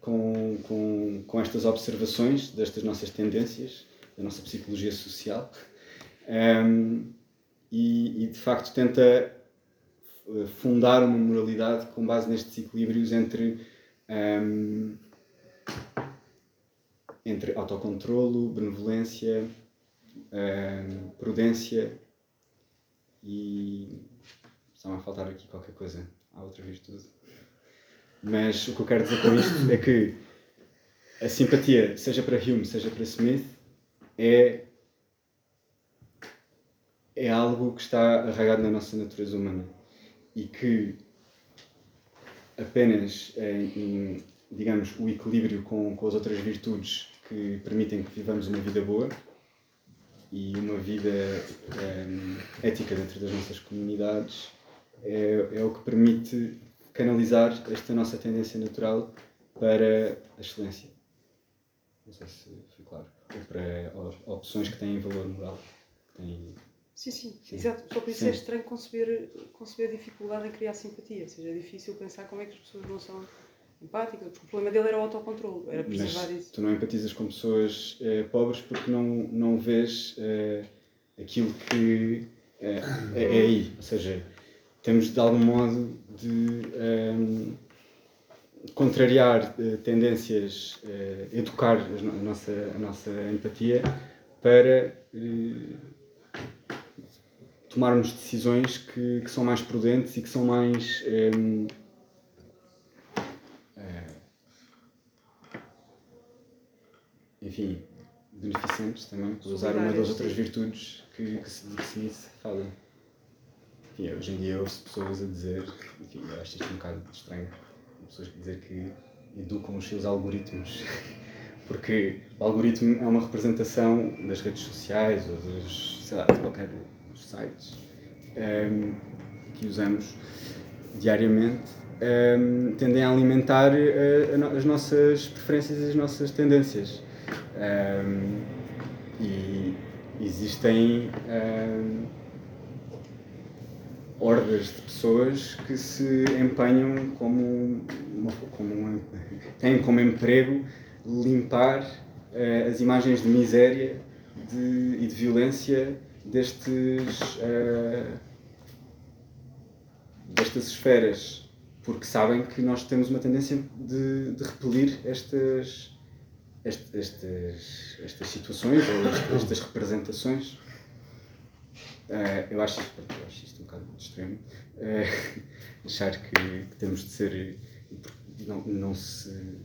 com, com, com estas observações destas nossas tendências, da nossa psicologia social. Um, e, e, de facto tenta eh, fundar uma moralidade com base nestes equilíbrios entre um, entre autocontrolo, benevolência, uh, prudência e. Estão a faltar aqui qualquer coisa. Há outra virtude. Mas o que eu quero dizer com isto é que a simpatia, seja para Hume, seja para Smith, é, é algo que está arraigado na nossa natureza humana e que apenas em, em digamos, o equilíbrio com, com as outras virtudes que permitem que vivamos uma vida boa e uma vida um, ética dentro das nossas comunidades é, é o que permite canalizar esta nossa tendência natural para a excelência. Não sei se foi claro. Ou para opções que têm valor moral. Têm... Sim, sim, sim, exato. Só por isso é estranho conceber, conceber dificuldade em criar simpatia. Ou seja, é difícil pensar como é que as pessoas não são empática, porque o problema dele era o autocontrole, era preservar Mas isso. Tu não empatizas com pessoas eh, pobres porque não, não vês eh, aquilo que eh, é, é, aí. Ou seja, temos de algum modo de um, contrariar tendências, educar a nossa, a nossa empatia para tomarmos decisões que, que são mais prudentes e que são mais. Um, enfim, beneficentes também, por usar uma das outras virtudes que, que, se, que Smith fala. Enfim, hoje em dia ouço pessoas a dizer, enfim, eu acho isto um bocado estranho, pessoas a dizer que educam os seus algoritmos, porque o algoritmo é uma representação das redes sociais ou dos, sei lá, de qualquer dos sites um, ehm, que usamos diariamente um, ehm, tendem a alimentar uh, as nossas preferências e as nossas tendências. Um, e existem hordas de pessoas que se empenham como, uma, como uma, têm como emprego limpar uh, as imagens de miséria de, e de violência destes, uh, destas esferas, porque sabem que nós temos uma tendência de, de repelir estas estas, estas situações ou estas representações. Uh, eu, acho, eu acho isto um bocado extremo. Uh, achar que, que, temos de ser. Não, não se.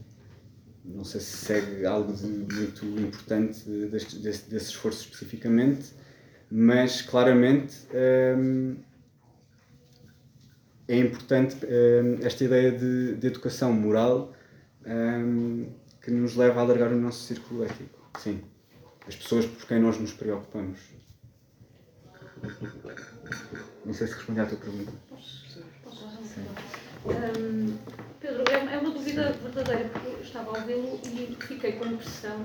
Não sei se segue algo de muito importante deste, desse, desse esforço especificamente, mas claramente um, é importante um, esta ideia de, de educação moral um, que nos leva a alargar o nosso círculo ético. Sim. As pessoas por quem nós nos preocupamos. Não sei se respondi à tua pergunta. Posso, posso um, Pedro, é, é uma dúvida verdadeira, porque eu estava a ouvi-lo e fiquei com a impressão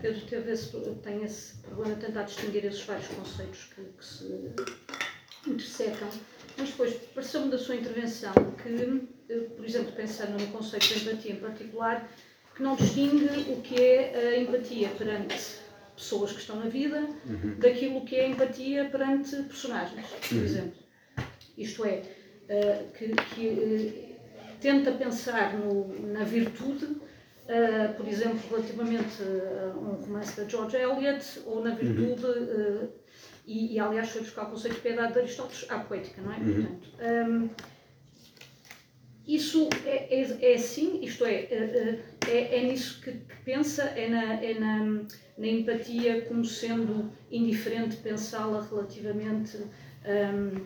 Pedro teve esse, tem esse problema de tentar distinguir esses vários conceitos que, que se intersecam, mas depois pareceu-me da sua intervenção que, eh, por exemplo, pensando no conceito de empatia em particular, que não distingue o que é a empatia perante pessoas que estão na vida uhum. daquilo que é a empatia perante personagens, por uhum. exemplo. Isto é, uh, que, que uh, tenta pensar no, na virtude, uh, por exemplo, relativamente a um romance da George Eliot, ou na virtude, uhum. e, e, aliás foi buscar o conceito de piedade de Aristóteles à poética, não é? Uhum. Portanto, um, isso é, é, é assim, isto é, é, é, é nisso que, que, pensa, é, na, é na, na empatia como sendo indiferente pensá-la relativamente um,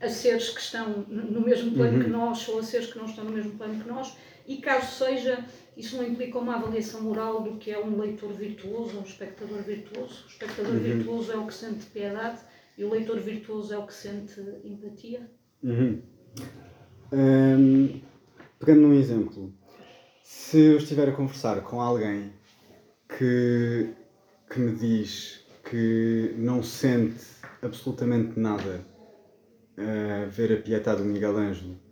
a seres que estão no mesmo plano uhum. que nós ou a seres que não estão no mesmo plano que nós, e caso seja, isso não implica uma avaliação moral do que é um leitor virtuoso, um espectador virtuoso. O espectador uhum. virtuoso é o que sente piedade e o leitor virtuoso é o que sente empatia. Uhum. Um, pegando num exemplo, se eu estiver a conversar com alguém que, que me diz que não sente absolutamente nada a ver a Pietà do Miguel Ângelo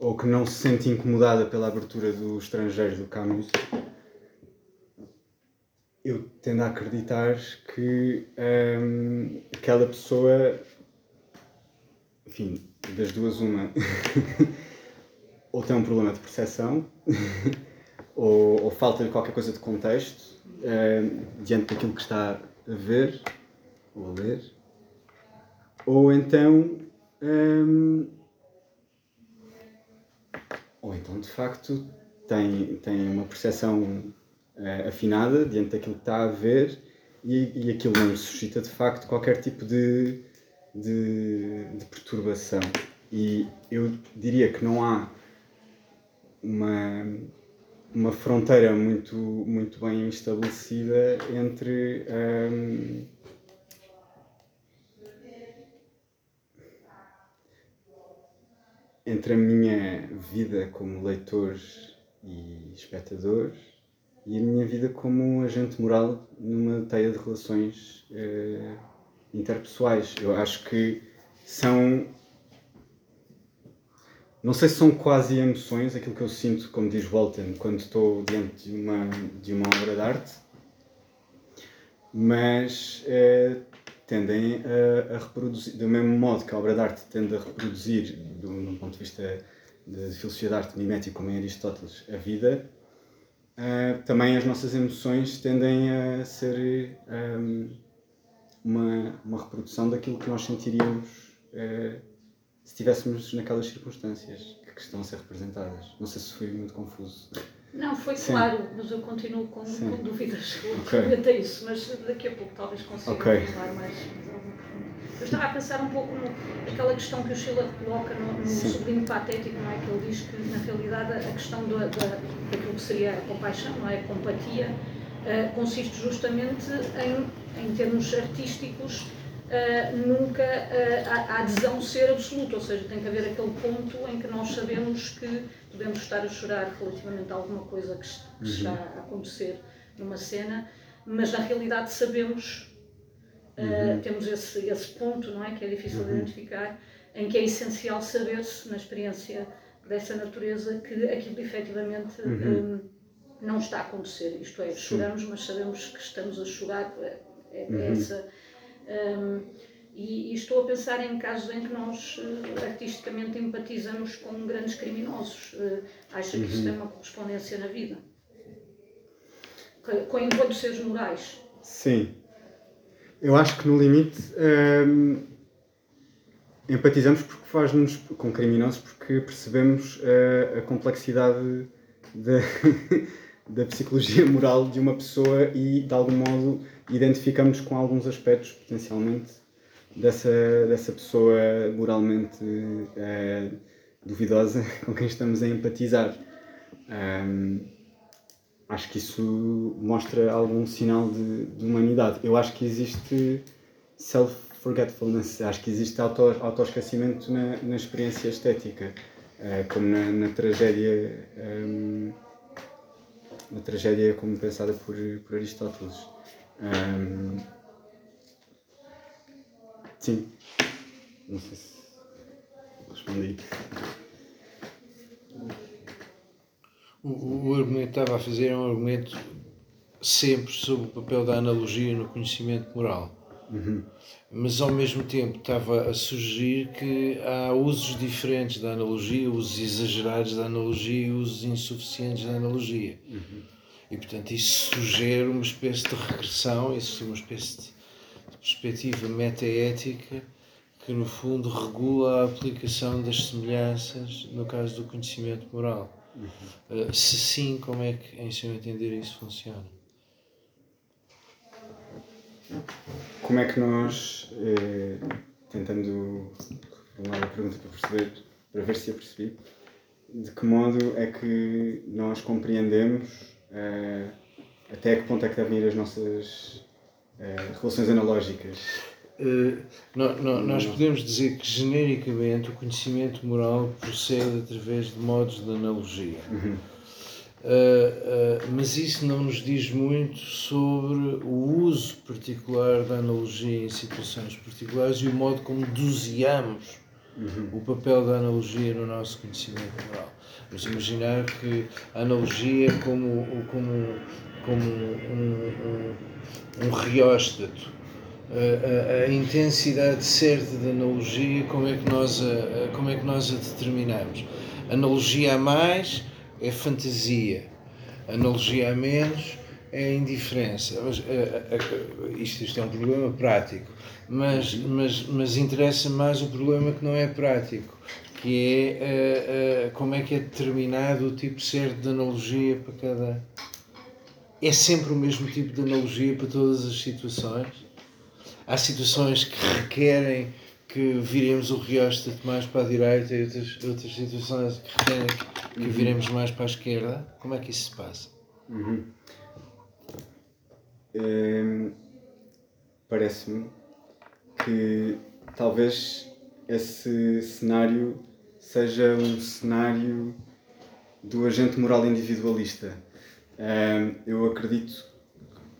ou que não se sente incomodada pela abertura do estrangeiro do Camus, eu tendo a acreditar que hum, aquela pessoa, enfim, das duas uma, ou tem um problema de percepção, ou, ou falta-lhe qualquer coisa de contexto uh, diante daquilo que está a ver ou a ler, ou então. Um, ou então, de facto, tem, tem uma percepção uh, afinada diante daquilo que está a ver e, e aquilo não suscita, de facto, qualquer tipo de, de, de perturbação. E eu diria que não há uma, uma fronteira muito, muito bem estabelecida entre um, entre a minha vida como leitor e espectador e a minha vida como um agente moral numa teia de relações uh, interpessoais. Eu acho que são não sei se são quase emoções, aquilo que eu sinto, como diz Walton, quando estou diante de uma, de uma obra de arte, mas é, tendem a, a, reproduzir, do mesmo modo que a obra de arte tende a reproduzir, do, do ponto de vista de filosofia de arte mimética, como em Aristóteles, a vida, uh, também as nossas emoções tendem a ser um, uma, uma reprodução daquilo que nós sentiríamos. Uh, se estivéssemos naquelas circunstâncias que estão a ser representadas. Não sei se fui muito confuso. Não, foi Sim. claro, mas eu continuo com, com dúvidas okay. a isso, mas daqui a pouco talvez consiga okay. falar mais, Eu estava a pensar um pouco naquela questão que o Schiller coloca no, no sublime patético, não é? Que ele diz que, na realidade, a questão da, da, daquilo que seria a compaixão, não é? A compatia, uh, consiste justamente em, em termos artísticos, uh, nunca uh, a, a, adesão ser absoluta, ou seja, tem que haver aquele ponto em que nós sabemos que podemos estar a chorar relativamente a alguma coisa que, que uhum. está a acontecer numa cena, mas na realidade sabemos, uh, uhum. temos esse, esse ponto, não é? Que é difícil de uhum. identificar, em que é essencial saber-se, na experiência dessa natureza, que aquilo efetivamente um, não está a acontecer. Isto é, choramos, mas sabemos que estamos a chorar. É, é uhum. essa um, e, e, estou a pensar em casos em que nós uh, artisticamente empatizamos com grandes criminosos. Uh, acha que uhum. isso tem uma correspondência na vida? Com enquanto seres morais? Sim. Eu acho que no limite hum, empatizamos porque faz-nos com criminosos porque percebemos a, a complexidade da, da psicologia moral de uma pessoa e de algum modo identificamos com alguns aspectos potencialmente dessa, dessa pessoa moralmente uh, duvidosa com quem estamos a empatizar. Um, acho que isso mostra algum sinal de, de humanidade. Eu acho que existe self-forgetfulness, acho que existe auto, autoesquecimento na, na experiência estética, uh, como na, na tragédia. Um, tragédia como pensada por, por Aristóteles. Um, sim. Não sei se respondi. O, o argumento que estava a fazer é um argumento sempre sobre o papel da analogia no conhecimento moral. Uhum. Mas ao mesmo tempo estava a sugerir que há usos diferentes da analogia, usos exagerados da analogia e usos insuficientes da analogia. Uhum. E portanto isso sugere uma espécie de regressão, isso uma espécie de perspectiva metaética que no fundo regula a aplicação das semelhanças no caso do conhecimento moral. Uhum. Uh, se sim, como é que, em seu entender, isso funciona? Como é que nós, eh, tentando formular a pergunta para perceber, para ver se a percebi, de que modo é que nós compreendemos eh, até que ponto é que devem ir as nossas eh, relações analógicas? Uh, no, no, nós podemos dizer que genericamente o conhecimento moral procede através de modos de analogia. Uhum. Uh, uh, mas isso não nos diz muito sobre o uso particular da analogia em situações particulares e o modo como doseamos uhum. o papel da analogia no nosso conhecimento moral. Vamos imaginar que a analogia é como, como, como um, um, um rióstato a, a, intensidade certa da analogia, como é que nós a, como é que nós a determinamos? Analogia a mais é fantasia, analogia a menos é indiferença. Mas, isto, isto é um problema prático, mas, mas, mas interessa mais o problema que não é prático, que é como é que é determinado o tipo certo de analogia para cada. É sempre o mesmo tipo de analogia para todas as situações? há situações que requerem que viremos o rióstato mais para a direita e outras, outras situações que requerem que, uhum. viremos mais para a esquerda. Como é que isso se passa? Uhum. Hum, Parece-me que talvez esse cenário seja um cenário do agente moral individualista. Eu acredito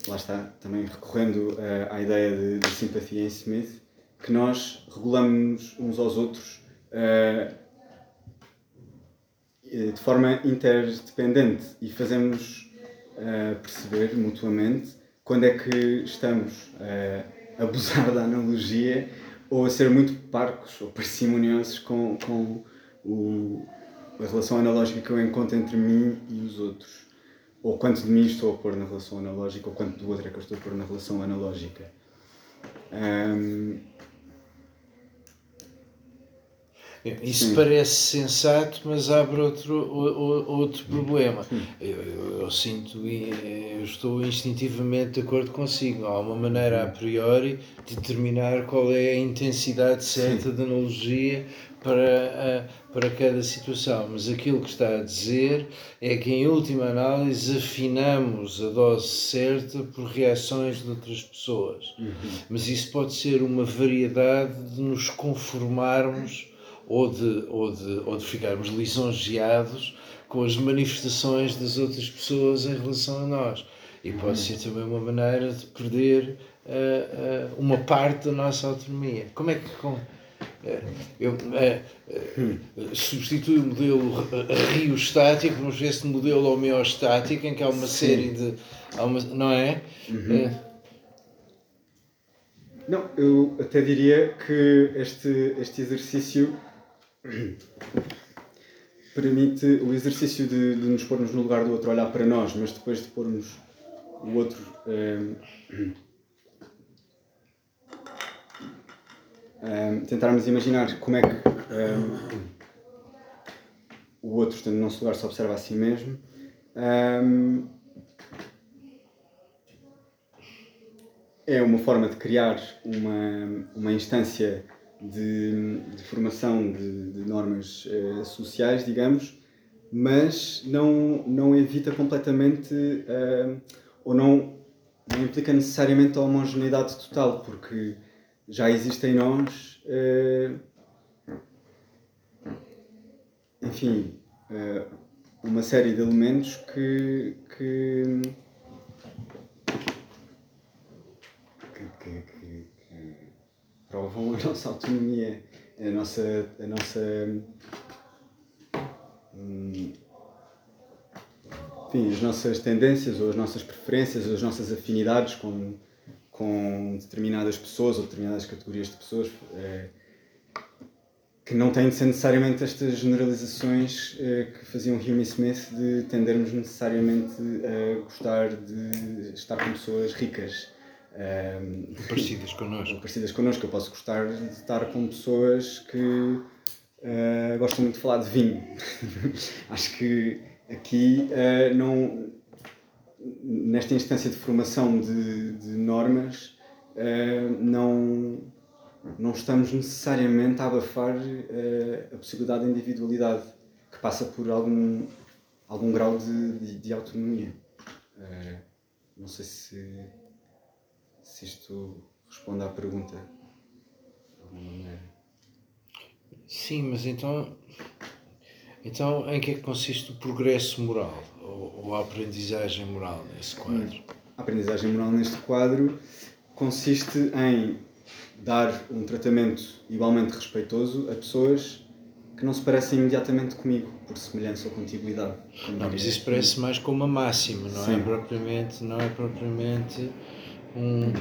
lá está, também recorrendo uh, à ideia de, de, simpatia em Smith, que nós regulamos uns aos outros uh, de forma interdependente e fazemos uh, perceber mutuamente quando é que estamos a abusar da analogia ou a ser muito parcos ou parcimoniosos com, com o, a relação analógica que eu encontro entre mim e os outros ou quanto de mim estou a pôr na relação analógica, ou quanto do outro é que eu estou a pôr na relação analógica. Um... Isso Sim. parece sensato, mas abre outro, outro problema. Eu, eu, sinto, eu estou instintivamente de acordo consigo. Há uma maneira a priori de determinar qual é a intensidade certa Sim. de analogia para, para cada situação, mas aquilo que está a dizer é que, em última análise, afinamos a dose certa por reações de outras pessoas. Uhum. Mas isso pode ser uma variedade de nos conformarmos ou de, ou de, ou de ficarmos lisonjeados com as manifestações das outras pessoas em relação a nós. E pode uhum. ser também uma maneira de perder uh, uh, uma parte da nossa autonomia. Como é que. Com, é, eu substitui o modelo riostático por uma espécie de modelo homeostático em que há uma Sim. série de. Há uma, não é? Uhum. Não, eu até diria que este, este exercício permite o exercício de, de nos pormos no lugar do outro, olhar para nós, mas depois de pormos o outro. um, tentarmos imaginar como é que um, o outro, estando no nosso lugar, se observa a si mesmo. Um, é uma forma de criar uma, uma instância de, de formação de, de normas uh, sociais, digamos, mas não, não evita completamente uh, ou não, não implica necessariamente a homogeneidade total, porque já existe em nós, uh, enfim, uma série de elementos que, que, que, provam a nossa autonomia, a nossa. A nossa enfim, as nossas tendências ou as nossas preferências ou as nossas afinidades com, com determinadas pessoas ou determinadas categorias de pessoas é, que não têm de ser necessariamente estas generalizações é, que faziam Hume Smith de tendermos necessariamente a gostar de estar com pessoas ricas um, parecidas connosco. parecidas connosco. Eu posso gostar de estar com pessoas que uh, gostam muito de falar de vinho. Acho que aqui uh, não, nesta instância de formação de, de normas uh, não, não estamos necessariamente a abafar a possibilidade de individualidade que passa por algum, algum grau de, de, de autonomia. não sei se se isto responde à pergunta de alguma maneira. Sim, mas então, então em que é que consiste o progresso moral ou, ou a aprendizagem moral nesse quadro? A aprendizagem moral neste quadro consiste em dar um tratamento igualmente respeitoso a pessoas que não se parecem imediatamente comigo, por semelhança ou contiguidade. Não, mas isso parece mais como uma máxima, não é Sim. é propriamente, não é propriamente um,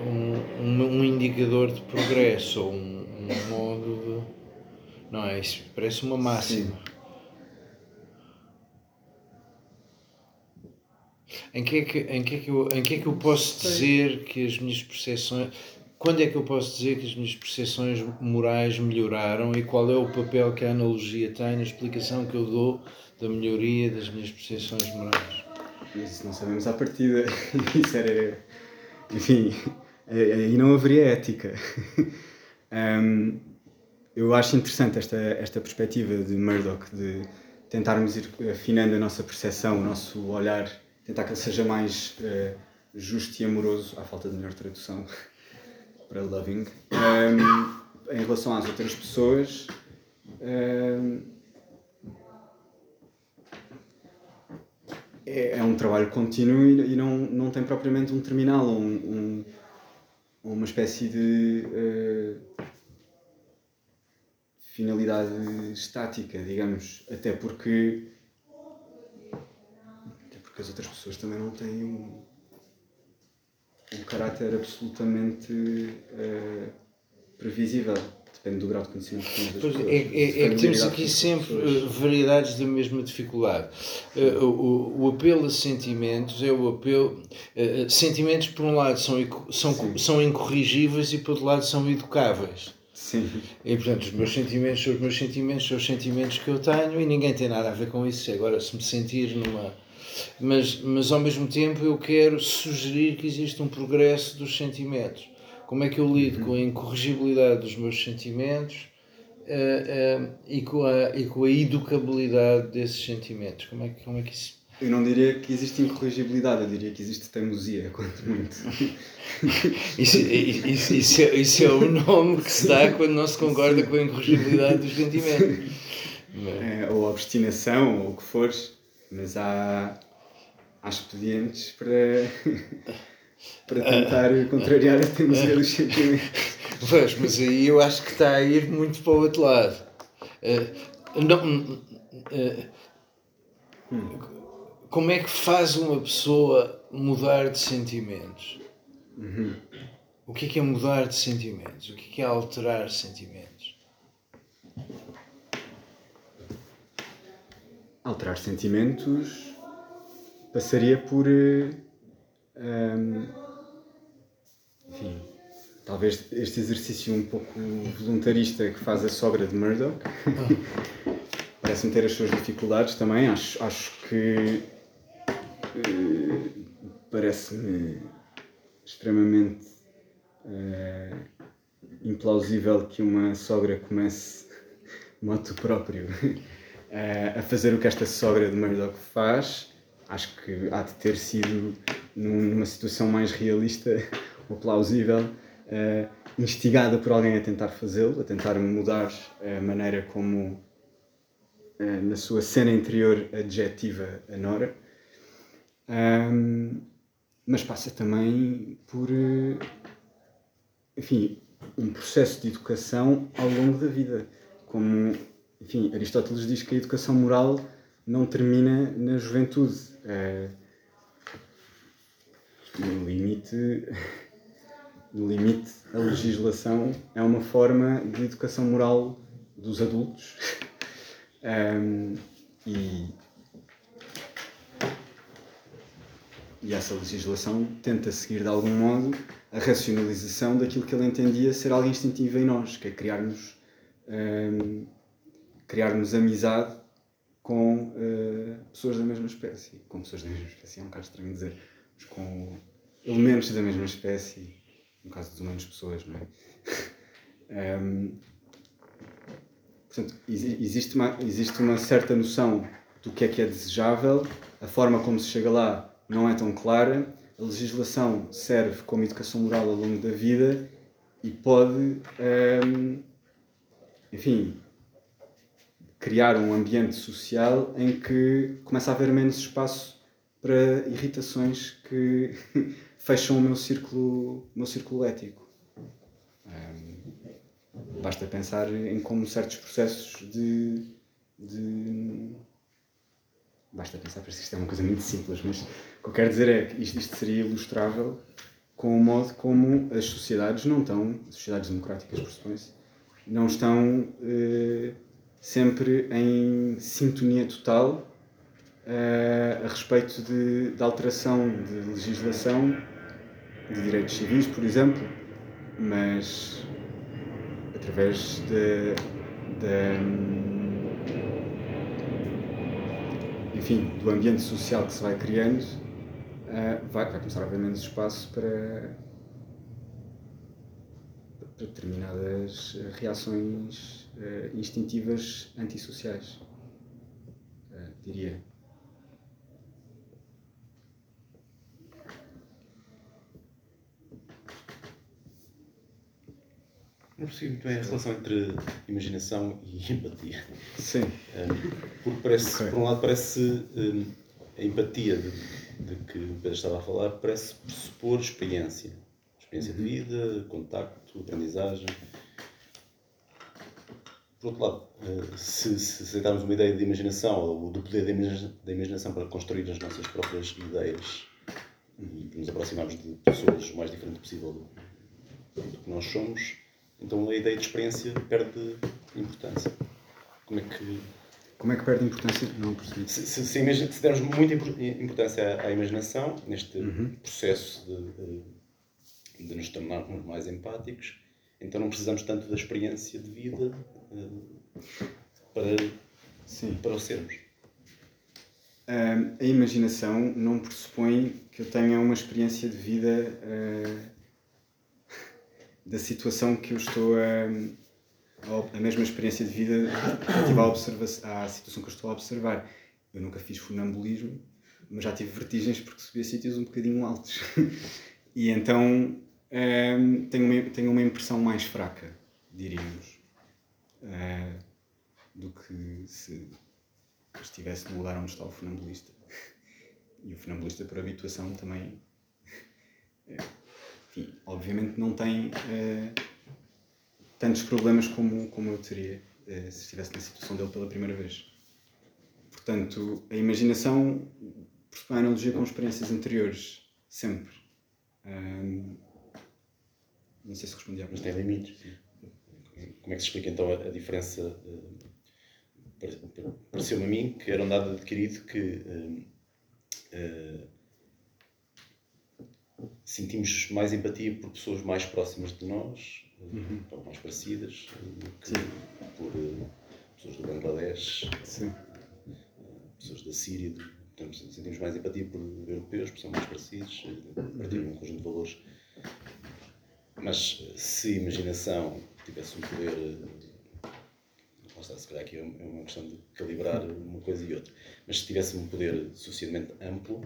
um, um, indicador de progresso ou um, um modo de. Não é? Isso parece uma máxima. Sim. Em que, é que, em, que é que eu, em que é que eu posso dizer que as minhas percepções. Quando é que eu posso dizer que as minhas percepções morais melhoraram e qual é o papel que a analogia tem na explicação que eu dou da melhoria das minhas percepções morais? Isso não sabemos à partida. Isso era. Enfim, aí não haveria ética. um, eu acho interessante esta, esta perspectiva de Murdoch de tentarmos ir afinando a nossa percepção, o nosso olhar, tentar que ele seja mais uh, justo e amoroso, à falta de melhor tradução para loving, um, em relação às outras pessoas. Um, é, é um trabalho contínuo e, e, não, não tem propriamente um terminal ou um, um, uma espécie de uh, finalidade estática, digamos, até porque até porque as outras pessoas também não têm um, um caráter absolutamente uh, previsível depende do grau de conhecimento que temos das pois pessoas. É, é, é que temos aqui sempre eh, variedades da mesma dificuldade. Uh, o, o, apelo a sentimentos é o apelo. Uh, sentimentos, por um lado, são, são, são incorrigíveis e, por outro lado, são educáveis. Sim. E portanto, os meus sentimentos são os meus sentimentos, são os sentimentos que eu tenho e ninguém tem nada a ver com isso. Agora, se me sentir numa. Mas, mas ao mesmo tempo, eu quero sugerir que existe um progresso dos sentimentos como é que eu lido com a incorrigibilidade dos meus sentimentos uh, uh, e, com a, e com a educabilidade desses sentimentos? Como é, que, como é que isso. Eu não diria que existe incorrigibilidade, eu diria que existe teimosia, quanto muito. isso, isso, isso, é, isso é o nome que se dá quando não se concorda com a incorrigibilidade dos sentimentos. É, ou obstinação, ou o que for, mas há, há expedientes para para tentar uh, contrariar a teimosia dos sentimentos. Pois, mas aí eu acho que está a ir muito para o outro lado. Uh, não, uh, como é que faz uma pessoa mudar de sentimentos? Uhum. O que é, que é mudar de sentimentos? O que é, que é alterar sentimentos? Alterar sentimentos passaria por um, enfim, talvez este exercício um pouco voluntarista que faz a sogra de Murdoch. Parece-me ter as suas dificuldades também. Acho, acho que uh, parece-me extremamente uh, implausível que uma sogra comece moto próprio uh, a fazer o que esta sogra de Murdoch faz. Acho que há de ter sido numa situação mais realista ou plausível, uh, instigada por alguém a tentar fazê-lo, a tentar mudar a maneira como, uh, na sua cena interior, adjetiva a Nora. Um, mas passa também por, enfim, um processo de educação ao longo da vida. Como, enfim, Aristóteles diz que a educação moral não termina na juventude. Uh, no limite, no limite, a legislação é uma forma de educação moral dos adultos. um, e, e essa legislação tenta seguir de algum modo a racionalização daquilo que ele entendia ser algo instintivo em nós, que é criarmos, um, criarmos amizade com uh, pessoas da mesma espécie. Com pessoas da mesma espécie é um bocado estranho dizer, mas com elementos da mesma espécie, no caso dos humanos, pessoas, não é? um, portanto, existe uma, existe uma certa noção do que é que é desejável, a forma como se chega lá não é tão clara, a legislação serve como educação moral ao longo da vida e pode, um, enfim, criar um ambiente social em que começa a haver menos espaço para irritações que fecham o meu círculo, o meu círculo ético. Um, basta pensar em como certos processos de, de. Basta pensar, parece que isto é uma coisa muito simples, mas o que eu quero dizer é que isto, isto seria ilustrável com o modo como as sociedades não estão, as sociedades democráticas, pressupõe-se, não estão eh, sempre em sintonia total eh, a respeito de, de alteração de legislação de direitos civis, por exemplo, mas através de, de, enfim, do ambiente social que se vai criando, uh, vai, vai começar a haver menos espaço para, para determinadas reações uh, instintivas antissociais, uh, diria. Não percebi muito bem a relação entre imaginação e empatia. Sim. Um, porque parece, okay. por um lado, parece um, a empatia de, de, que o Pedro estava a falar, parece pressupor experiência. Experiência de vida, contacto, aprendizagem. Por outro lado, uh, se, se aceitarmos uma ideia de imaginação ou do poder da, imagina, da imaginação para construir as nossas próprias ideias e nos aproximarmos de pessoas o mais diferente possível do, do que nós somos, então a ideia de experiência perde importância. Como é que. Como é que perde importância? Não percebi. Se, se, se, imagina, se dermos muita importância à, à imaginação, neste uhum. processo de, de, de, nos tornarmos mais empáticos, então não precisamos tanto da experiência de vida para, Sim. para o sermos. A imaginação não pressupõe que eu tenha uma experiência de vida. Uh, da situação que eu estou a, a mesma experiência de vida relativa à, à situação que eu estou a observar. Eu nunca fiz funambulismo, mas já tive vertigens porque subi a sítios um bocadinho altos. e então um, tenho, uma, tenho uma impressão mais fraca, diríamos, do que se estivesse no lugar onde está o funambulista. E o funambulista, por habituação, também. É, enfim, obviamente não tem uh, tantos problemas como, como eu teria uh, se estivesse na situação dele pela primeira vez. Portanto, a imaginação pressupõe analogia com experiências anteriores, sempre. Um, não sei se respondi à Mas tem limites. Como é que se explica então a, a diferença? Pareceu-me a mim que era um dado adquirido que uh, sentimos mais empatia por pessoas mais próximas de nós, uhum. ou mais parecidas, que Sim. por pessoas do Bangladesh, Sim. pessoas da Síria. Portanto, sentimos mais empatia por europeus, porque são mais parecidos, partilham um conjunto de valores. Mas se a imaginação tivesse um poder se calhar aqui é, é uma questão de calibrar uma coisa e outra. Mas se tivesse um poder suficientemente amplo,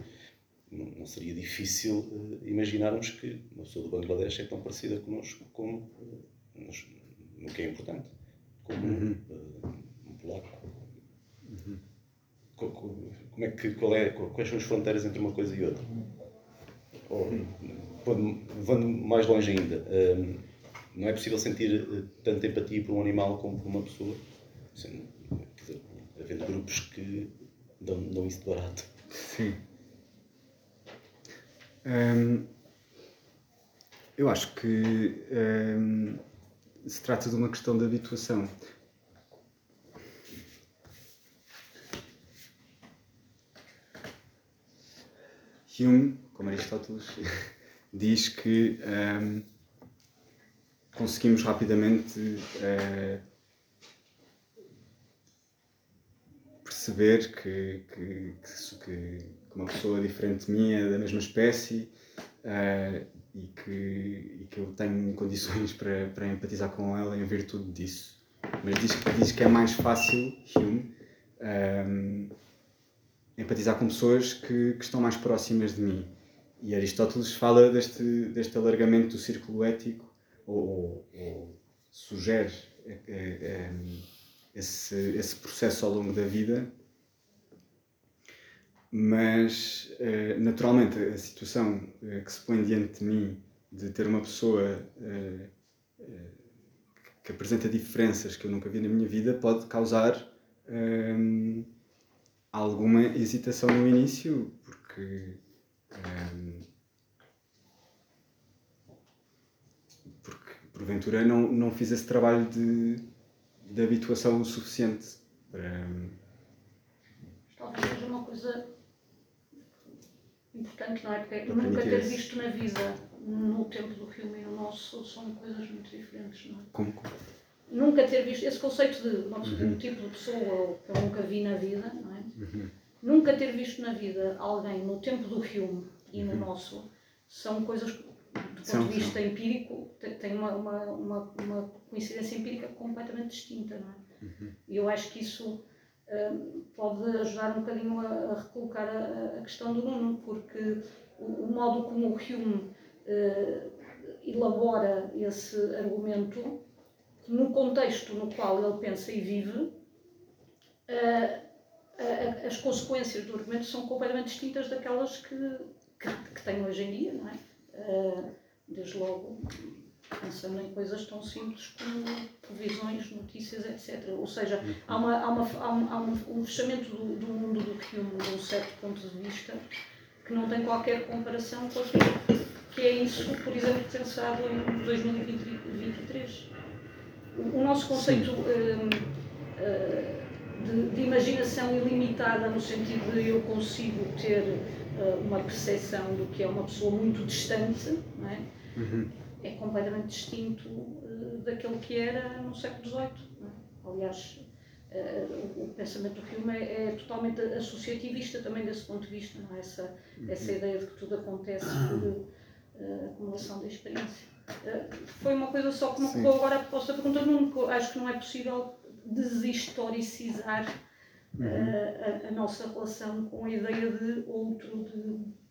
não, não seria difícil uh, imaginarmos que uma pessoa do Bangladesh é tão parecida connosco como, nos, no que é importante, como uhum. uh, um polaco. Uhum. Como é que, qual é, quais são as fronteiras entre uma coisa e outra? Ou, levando mais longe ainda, não é possível sentir tanta empatia por um animal como por uma pessoa? Sim, dizer, havendo grupos que dão, dão isso de barato. Sim. Eu acho que se trata de uma questão de habituação. Hume, como Aristóteles, diz que conseguimos rapidamente uh, perceber que, que, que, uma pessoa diferente de mim é da mesma espécie uh, e, que, e que eu tenho condições para, para empatizar com ela em virtude disso. Mas diz, diz que é mais fácil, Hume, um, eh, empatizar com pessoas que, que estão mais próximas de mim. E Aristóteles fala deste, deste alargamento do círculo ético, ou, ou, sugere. É, é, é, esse, esse processo ao longo da vida, mas eh, naturalmente a situação eh, que se põe diante de mim de ter uma pessoa eh, que apresenta diferenças que eu nunca vi na minha vida pode causar alguma hesitação no início, porque porque porventura não, não fiz esse trabalho de de habituação o suficiente para. Talvez seja uma coisa importante, não é? Porque nunca ter visto na vida, no tempo do filme e no nosso, são coisas muito diferentes, não é? Como? Nunca ter visto esse conceito de uhum. um tipo de pessoa que eu nunca vi na vida, não é? Uhum. Nunca ter visto na vida alguém no tempo do filme e no uhum. nosso são coisas do ponto de vista empírico, tem uma, uma, uma, uma, coincidência empírica completamente distinta, não é? Uhum. E eu acho que isso uh, pode ajudar um bocadinho a, a recolocar a, a, questão do Nuno, porque o, o modo como o Hume uh, elabora esse argumento, no contexto no qual ele pensa e vive, uh, as consequências do argumento são completamente distintas daquelas que, que, que tem hoje em dia, não é? Ah, desde logo pensando em coisas tão simples como televisões, notícias, etc. Ou seja, há, uma, há, uma, há, um, há um fechamento do, do, mundo do filme de um certo ponto de vista que não tem qualquer comparação com aquilo que é isso, por exemplo, pensado em 2023. O, o nosso conceito uh, uh, de, de, imaginação ilimitada, no sentido de eu consigo ter uh, uma percepção do que é uma pessoa muito distante, não é? Uhum. é completamente distinto uh, daquele que era no século XVIII. É? Aliás, uh, o, o, pensamento do filme é, é, totalmente associativista também desse ponto de vista, não é? essa, uhum. essa ideia de que tudo acontece por uh, acumulação da experiência. foi uma coisa só que me ocorreu agora a proposta pergunta, não, acho que não é possível deshistoricizar uhum. a, a, nossa relação com a ideia de outro, de,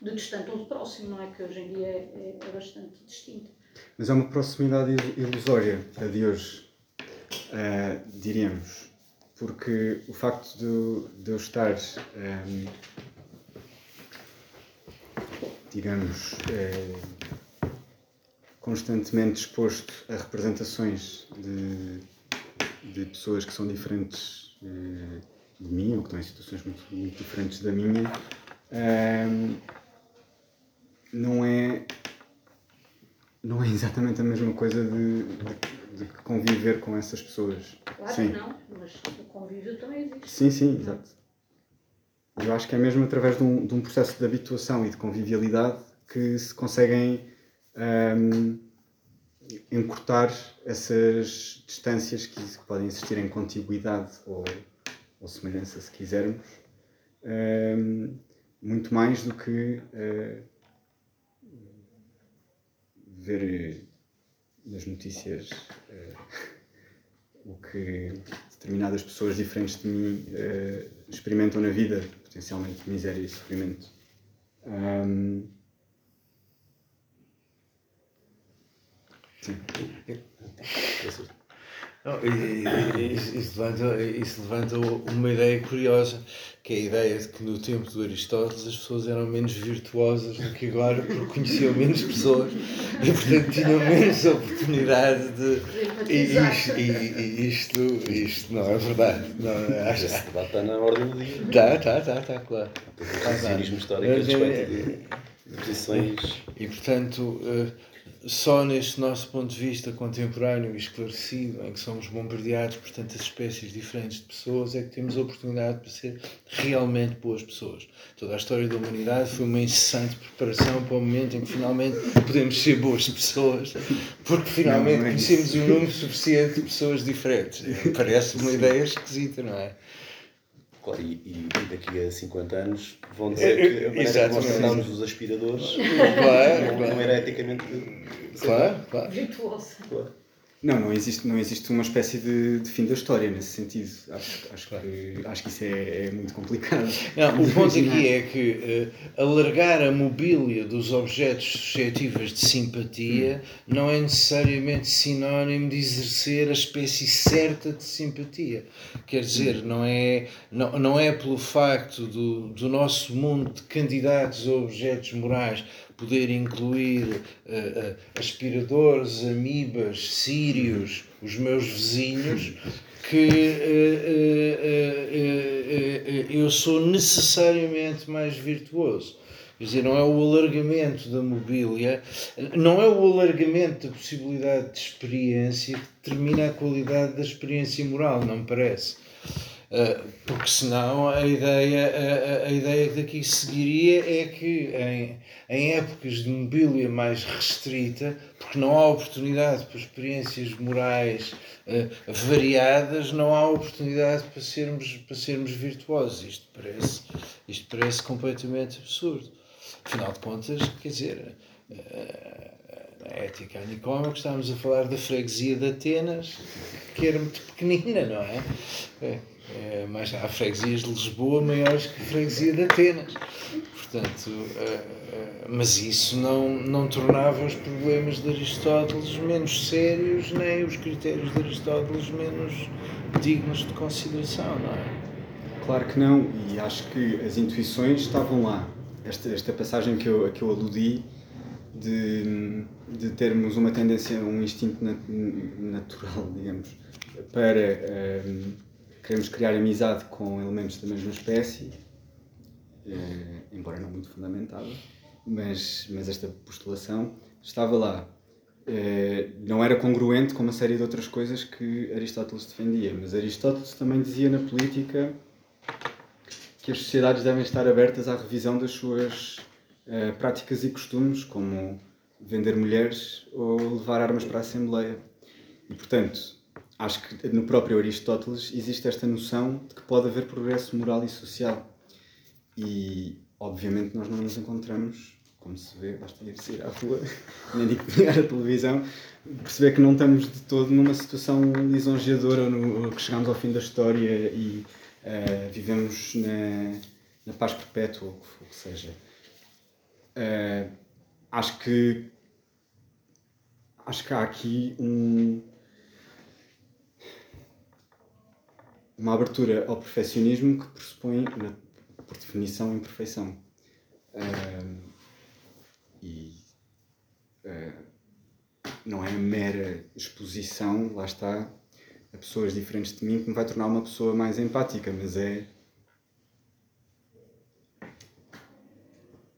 de distante ou de próximo, não é? Que hoje em dia é, é, é bastante distinta. Mas é uma proximidade ilusória a de hoje, uh, diríamos, porque o facto de, de eu estar, um, ehm, digamos, uh, constantemente exposto a representações de, de pessoas que são diferentes uh, de mim, ou que estão em situações muito, muito diferentes da minha, um, não é não é exatamente a mesma coisa de, de, de conviver com essas pessoas. Claro sim. que não, mas o convívio também existe. Sim, sim, exato. Eu acho que é mesmo através de um, de um processo de habituação e de convivialidade que se conseguem um, encurtar essas distâncias que podem existir em contiguidade ou, ou semelhança, se quisermos, um, muito mais do que uh, ver nas notícias uh, o que determinadas pessoas diferentes de mim uh, experimentam na vida, potencialmente miséria e sofrimento. Um, sim. Não, isso, levanta, isso levanta uma ideia curiosa, que é a ideia de que no tempo do Aristóteles as pessoas eram menos virtuosas do que agora, porque conheciam menos pessoas e, portanto, tinham menos oportunidade de. E isto, e, isto, isto não é verdade. Não, acho... Esse debate está na ordem do dia. Está, está, está, está, claro. Tem raciocínio histórico a respeito de posições. E, portanto só neste nosso ponto de vista contemporâneo e esclarecido, em que somos bombardeados por tantas espécies diferentes de pessoas, é que temos a oportunidade para ser realmente boas pessoas. Toda a história da humanidade foi uma incessante preparação para o momento em que finalmente podemos ser boas pessoas, porque finalmente é conhecemos um número suficiente de pessoas diferentes. Parece uma ideia esquisita, não é? Claro, e, e, daqui a 50 anos vão dizer que a maneira nós tornámos os aspiradores claro, não, claro. não era eticamente claro, claro. virtuosa. Claro. Não, não existe, não existe uma espécie de, de fim da história nesse sentido. Acho, acho, claro. que, acho que isso é, é muito complicado. Não, o ponto aqui é que uh, alargar a mobília dos objetos suscetíveis de simpatia hum. não é necessariamente sinónimo de exercer a espécie certa de simpatia. Quer dizer, hum. não é, não, não é pelo facto do, do nosso mundo de candidatos a objetos morais poder incluir uh, uh, aspiradores, amibas, sírios, os meus vizinhos, que uh, eu sou necessariamente mais virtuoso. Quer dizer, não é o alargamento da mobília, não é o alargamento da possibilidade de experiência que determina a qualidade da experiência moral, não me parece. Uh, porque senão a ideia, a, a, ideia que daqui seguiria é que em, em épocas de mobília mais restrita, porque não há oportunidade para experiências morais uh, variadas, não há oportunidade para sermos, para sermos virtuosos. Isto parece, isto parece completamente absurdo. Afinal de contas, quer dizer, uh, a ética anicómica, estávamos a falar da freguesia de Atenas, que era muito pequenina, não é é, mas há freguesias de Lisboa maiores que a freguesia de Atenas. Portanto, é, é, mas isso não, não tornava os problemas de Aristóteles menos sérios, nem os critérios de Aristóteles menos dignos de consideração, não é? Claro que não, e acho que as intuições estavam lá. Esta, esta passagem que eu, a que eu aludi, de, de termos uma tendência, um instinto nat, natural, digamos, para. Um, queremos criar amizade com elementos da mesma espécie, eh, embora não muito fundamentada, mas, mas esta postulação estava lá. Eh, não era congruente com uma série de outras coisas que Aristóteles defendia, mas Aristóteles também dizia na política que as sociedades devem estar abertas à revisão das suas eh, práticas e costumes, como vender mulheres ou levar armas para a Assembleia. E, portanto, acho que no próprio Aristóteles existe esta noção de que pode haver progresso moral e social. E, obviamente, nós não nos encontramos, como se vê, basta ir sair à rua, nem ligar a televisão, perceber que não estamos de todo numa situação lisonjeadora, no, que chegamos ao fim da história e uh, vivemos na, na paz perpétua, ou o que seja. Uh, acho que acho que há aqui um, uma abertura ao perfeccionismo que pressupõe, na, por definição, imperfeição. Uh, e uh, não é mera exposição, lá está, a pessoas diferentes de mim que me vai tornar uma pessoa mais empática, mas é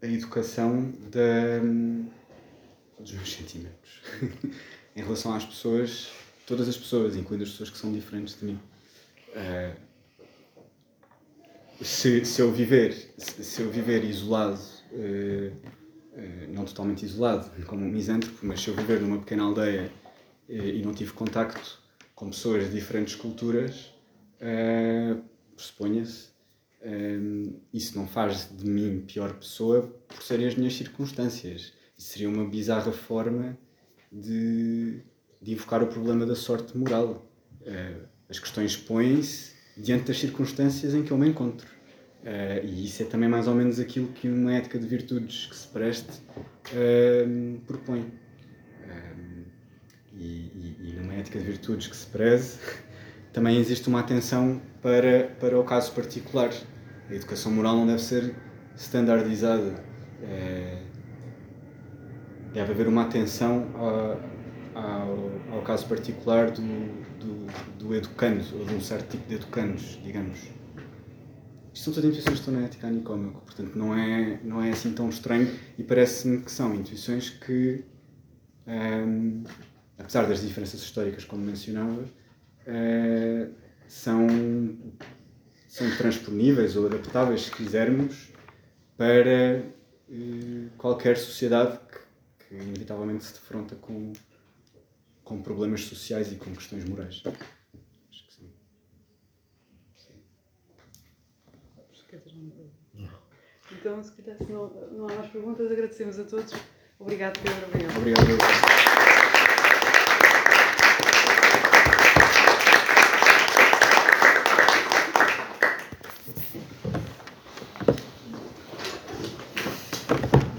a educação da, dos meus sentimentos em relação às pessoas, todas as pessoas, incluindo as pessoas que são diferentes de mim. Uh, se, se, eu viver, se, eu viver isolado uh, não totalmente isolado, como um misântropo, mas se eu viver numa pequena aldeia e não tive contacto com pessoas de diferentes culturas, pressuponha-se, isso não faz de mim pior pessoa por serem as minhas circunstâncias. Isso seria uma bizarra forma de, de invocar o problema da sorte moral. As questões põem-se diante das circunstâncias em que eu me encontro. Uh, e isso é também mais ou menos aquilo que uma ética de virtudes que se preste uh, propõe. Uh, e, e, e, numa ética de virtudes que se preze, também existe uma atenção para, para o caso particular. A educação moral não deve ser standardizada. deve haver uma atenção ao, ao, ao caso particular do, do, do educando, ou de um certo tipo de educandos, digamos. Isto são todas intuições que estão na ética anicómica, portanto não é, não é assim tão estranho e parece-me que são intuições que, um, apesar das diferenças históricas, como mencionava, uh, são, são transponíveis ou adaptáveis, se quisermos, para uh, qualquer sociedade que, que inevitavelmente se defronta com, com problemas sociais e com questões morais. Então, se calhar, se não, não há mais perguntas, agradecemos a todos. Obrigado, Pedro. Obrigado. Obrigado.